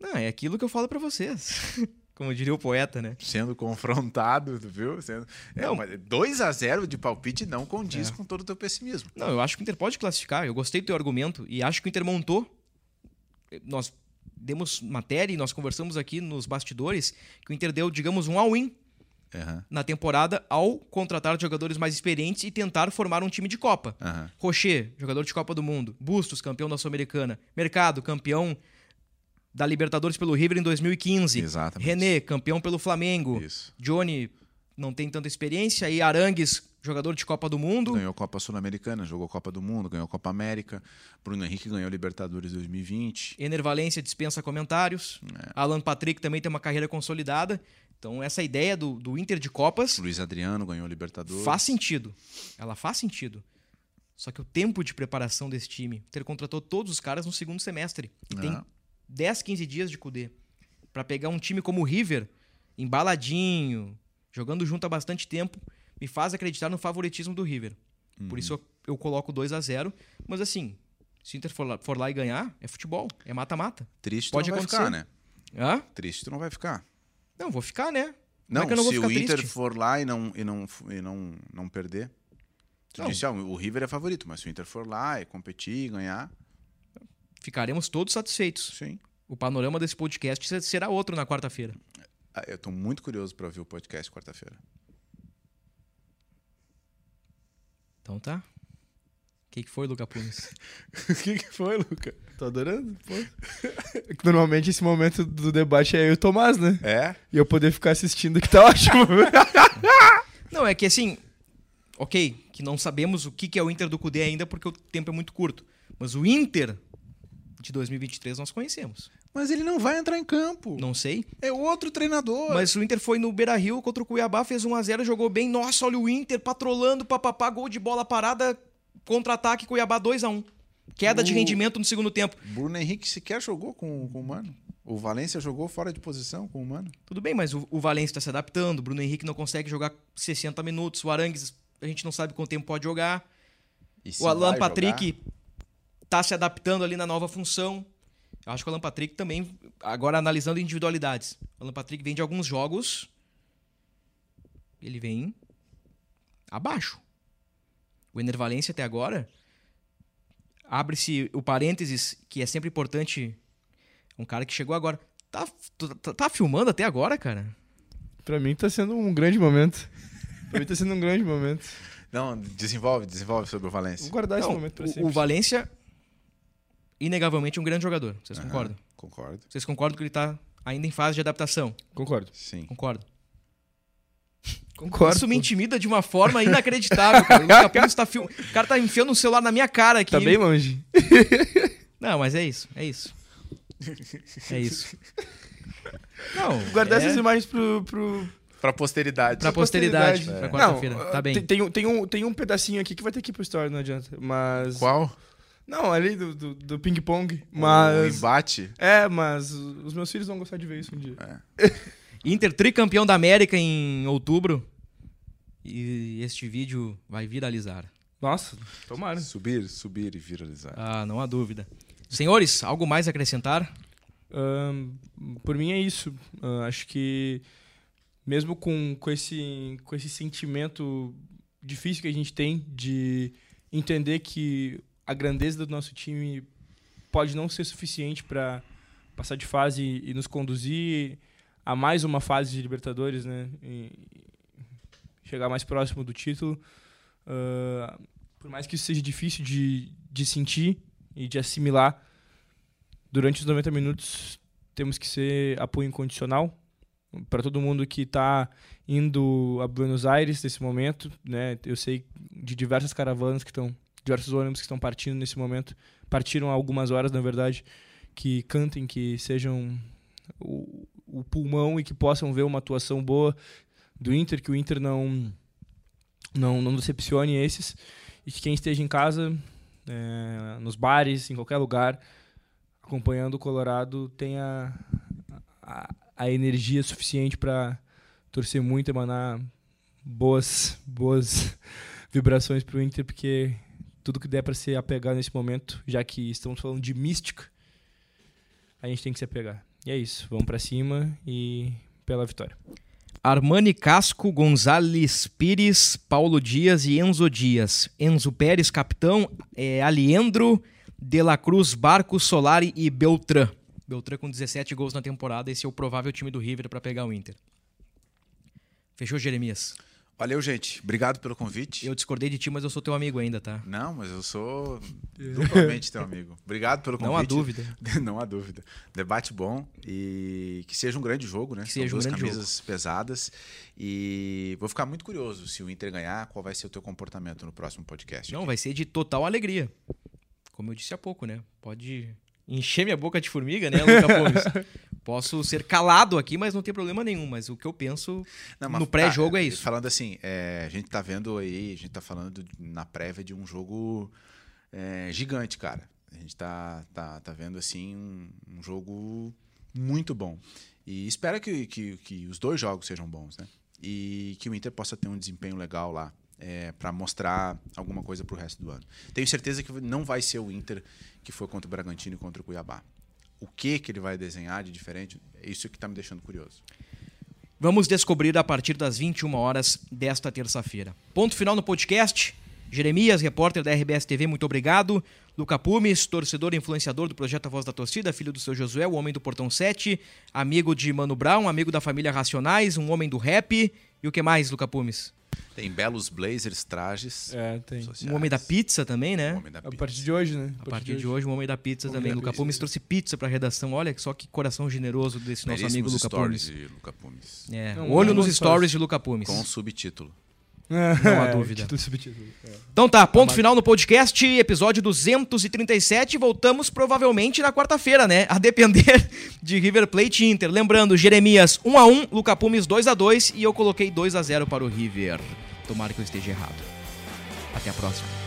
S4: Não, é aquilo que eu falo pra vocês. Como diria o poeta, né?
S6: Sendo confrontado, viu? Sendo... É,
S4: Não.
S6: mas 2 a 0 de palpite não
S4: É.
S6: condiz com todo o teu pessimismo.
S4: Não, eu acho que o Inter pode classificar. Eu gostei do teu argumento e acho que o Inter montou. Nós demos matéria e nós conversamos aqui nos bastidores que o Inter deu, digamos, um all-in
S6: Aham,
S4: na temporada ao contratar jogadores mais experientes e tentar formar um time de Copa.
S6: aham.
S4: Rocher, jogador de Copa do Mundo. Bustos, campeão da Sul-Americana. Mercado, campeão da Libertadores pelo River em 2015.
S6: Exatamente.
S4: René, campeão pelo Flamengo.
S6: Isso.
S4: Johnny não tem tanta experiência. E Arangues, jogador de Copa do Mundo.
S6: Ganhou Copa Sul-Americana, jogou Copa do Mundo, ganhou Copa América. Bruno Henrique ganhou Libertadores 2020.
S4: Ener Valência dispensa comentários.
S6: É.
S4: Alan Patrick também tem uma carreira consolidada. Então, essa ideia do, do Inter de Copas
S6: Luiz Adriano ganhou Libertadores.
S4: faz sentido. Ela faz sentido. Só que o tempo de preparação desse time, o Inter contratou todos os caras no segundo semestre. E tem
S6: É.
S4: 10, 15 dias de CUDE. Pra pegar um time como o River, embaladinho, jogando junto há bastante tempo, me faz acreditar no favoritismo do River.
S6: Uhum.
S4: Por isso eu, eu coloco 2 a 0 Mas assim, se o Inter for lá, for lá e ganhar, é futebol, é mata-mata.
S6: Triste
S4: Pode
S6: não vai
S4: acontecer.
S6: ficar, né?
S4: Hã?
S6: Triste tu não vai ficar.
S4: Não, vou ficar, né?
S6: Não,
S4: é não vou
S6: se o Inter
S4: triste?
S6: for lá e não, e não, e não, não perder. Tu
S4: Não.
S6: disse, ah, o River é favorito, mas se o Inter for lá e competir e ganhar,
S4: Ficaremos todos satisfeitos.
S6: sim.
S4: O panorama desse podcast se- será outro na quarta-feira.
S6: Ah, Eu tô muito curioso pra ouvir o podcast quarta-feira.
S4: Então tá. O que, que foi, Luca Punes?
S5: O que, que foi, Luca? Tô adorando, Normalmente esse momento do debate é eu e o Tomás, né?
S6: É?
S5: E eu poder ficar assistindo que tá ótimo.
S4: Não, é que assim, ok, que não sabemos o que que é o Inter do Cudê ainda porque o tempo é muito curto. Mas o Inter de 2023 nós conhecemos.
S6: Mas ele não vai entrar em campo.
S4: Não sei.
S6: É outro treinador.
S4: Mas o Inter foi no Beira Rio contra o Cuiabá, fez 1x0, jogou bem. Nossa, olha o Inter patrolando, papapá, gol de bola parada, contra-ataque, Cuiabá 2x1. Queda de
S6: O-
S4: rendimento no segundo tempo.
S6: Bruno Henrique sequer jogou com, com o Mano. O Valência jogou fora de posição com o Mano.
S4: Tudo bem, mas o, o Valência está se adaptando, o Bruno Henrique não consegue jogar 60 minutos, o Arangues a gente não sabe quanto tempo pode jogar. O Alan Patrick tá se adaptando ali na nova função. Eu acho que o Alan Patrick também, agora analisando individualidades. O Alan Patrick vem de alguns jogos. Ele vem abaixo. O Ener Valencia até agora. Abre-se o parênteses, que é sempre importante. Um cara que chegou agora. Tá, tá, tá filmando até agora, cara?
S5: pra mim tá sendo um grande momento. Pra mim tá sendo um grande momento.
S6: Não, desenvolve, desenvolve sobre o
S5: Vou
S6: Valência.
S5: guardar esse
S4: Não,
S5: momento pra
S4: o,
S5: sempre.
S4: o Valência, inegavelmente, um grande jogador. Vocês
S6: Aham,
S4: concordam?
S6: Concordo.
S4: Vocês concordam que ele tá ainda em fase de adaptação?
S5: Concordo.
S6: Sim.
S4: Concordo.
S5: Concordo.
S4: Isso me intimida de uma forma inacreditável, cara. O Luca tá fil... O cara tá enfiando o celular na minha cara aqui.
S5: Tá bem longe.
S4: Não, mas é isso, é isso. É isso. Não,
S5: Guardar
S4: é
S5: essas imagens pro, pro,
S6: Pra posteridade.
S4: pra posteridade,
S5: posteridade.
S4: pra quarta-feira.
S5: Não,
S4: Tá bem.
S5: Tem, tem um, tem, um, tem um pedacinho aqui que vai ter que ir pro story, não adianta. Mas.
S6: Qual?
S5: Não, ali do, do, do ping-pong.
S6: O
S5: Mas.
S6: embate.
S5: É, mas os meus filhos vão gostar de ver isso um dia.
S4: Inter tricampeão da América em outubro. E este vídeo vai viralizar.
S5: Nossa, tomara.
S6: Subir, subir e viralizar.
S4: Ah, não há dúvida. Senhores, algo mais a acrescentar?
S5: Por mim é isso. Ah, acho que mesmo com, com, esse, com esse sentimento difícil que a gente tem de entender que a grandeza do nosso time pode não ser suficiente para passar de fase e, nos conduzir a mais uma fase de Libertadores, né? E- chegar mais próximo do título. Ah, por mais que isso seja difícil de, de sentir e de assimilar, durante os 90 minutos temos que ser apoio incondicional para todo mundo que está indo a Buenos Aires nesse momento, né? Eu sei de diversas caravanas que estão, diversos ônibus que estão partindo nesse momento, partiram há algumas horas, na verdade, que cantem, que sejam o, o pulmão e que possam ver uma atuação boa do Inter, que o Inter não não, não decepcione esses. E que quem esteja em casa, é, nos bares, em qualquer lugar, acompanhando o Colorado, tenha a, a energia suficiente para torcer muito, emanar boas, boas vibrações para o Inter, porque tudo que der para se apegar nesse momento, já que estamos falando de mística, a gente tem que se apegar. E é isso, vamos para cima e pela vitória.
S4: Armani Casco, Gonzales Pires, Paulo Dias e Enzo Dias. Enzo Pérez, capitão, é, Aliendro, De La Cruz, Barco, Solari e Beltrán. Beltrán com 17 gols na temporada, esse é o provável time do River para pegar o Inter. Fechou, Jeremias?
S6: Valeu, gente. Obrigado pelo convite.
S4: Eu discordei de ti, mas eu sou teu amigo ainda, tá?
S6: Não, mas eu sou duplamente teu amigo. Obrigado pelo convite.
S4: Não há dúvida.
S6: Não há dúvida. Debate bom e que seja um grande jogo, né?
S4: Que seja
S6: São
S4: um
S6: duas
S4: grande
S6: camisas
S4: jogo.
S6: pesadas e vou ficar muito curioso se o Inter ganhar, qual vai ser o teu comportamento no próximo podcast.
S4: Não, vai ser de total alegria. Como eu disse há pouco, né? Pode encher minha boca de formiga, né, Luca Gomes? Posso ser calado aqui, mas não tem problema nenhum. Mas o que eu penso
S6: Não, mas
S4: no pré-jogo
S6: tá,
S4: é isso.
S6: Falando assim, é, a gente tá vendo aí, a gente tá falando na prévia de um jogo é, gigante, cara. A gente tá, tá, tá vendo assim um, um jogo muito bom. E espero que, que, que os dois jogos sejam bons, né? E que o Inter possa ter um desempenho legal lá. É, para mostrar alguma coisa pro resto do ano. Tenho certeza que não vai ser o Inter que foi contra o Bragantino e contra o Cuiabá. O que que ele vai desenhar de diferente, é isso que tá me deixando curioso.
S4: Vamos descobrir a partir das 21 horas desta terça-feira. Ponto final no podcast. Jeremias, repórter da RBS TV, muito obrigado. Luca Pumes, torcedor e influenciador do projeto A Voz da Torcida, filho do seu Josué, o homem do Portão 7, amigo de Mano Brown, amigo da família Racionais, um homem do rap. E o que mais, Luca Pumes?
S6: Tem belos blazers, trajes.
S5: É, tem.
S6: sociais.
S4: Um homem da pizza também, né?
S6: Um homem da
S5: A
S6: pizza.
S5: partir de hoje, né?
S4: A partir de hoje, um homem da pizza também.
S5: da
S4: Luca
S5: pizza.
S4: Pumes trouxe pizza pra redação. Olha só que coração generoso desse nosso amigo Luca
S6: stories
S4: Pumes.
S6: de Luca Pumes.
S4: É,
S5: Não,
S4: olho
S5: não
S4: nos stories de Luca Pumes.
S6: Com subtítulo.
S4: Não há
S5: É,
S4: dúvida.
S5: título subtítulo. É.
S4: Então tá, ponto final no podcast, episódio 237. Voltamos provavelmente na quarta-feira, né? A depender de River Plate e Inter. Lembrando, Jeremias 1x1, Luca Pumes 2x2 e eu coloquei 2x0 para o River. Tomara que eu esteja errado. Até a próxima.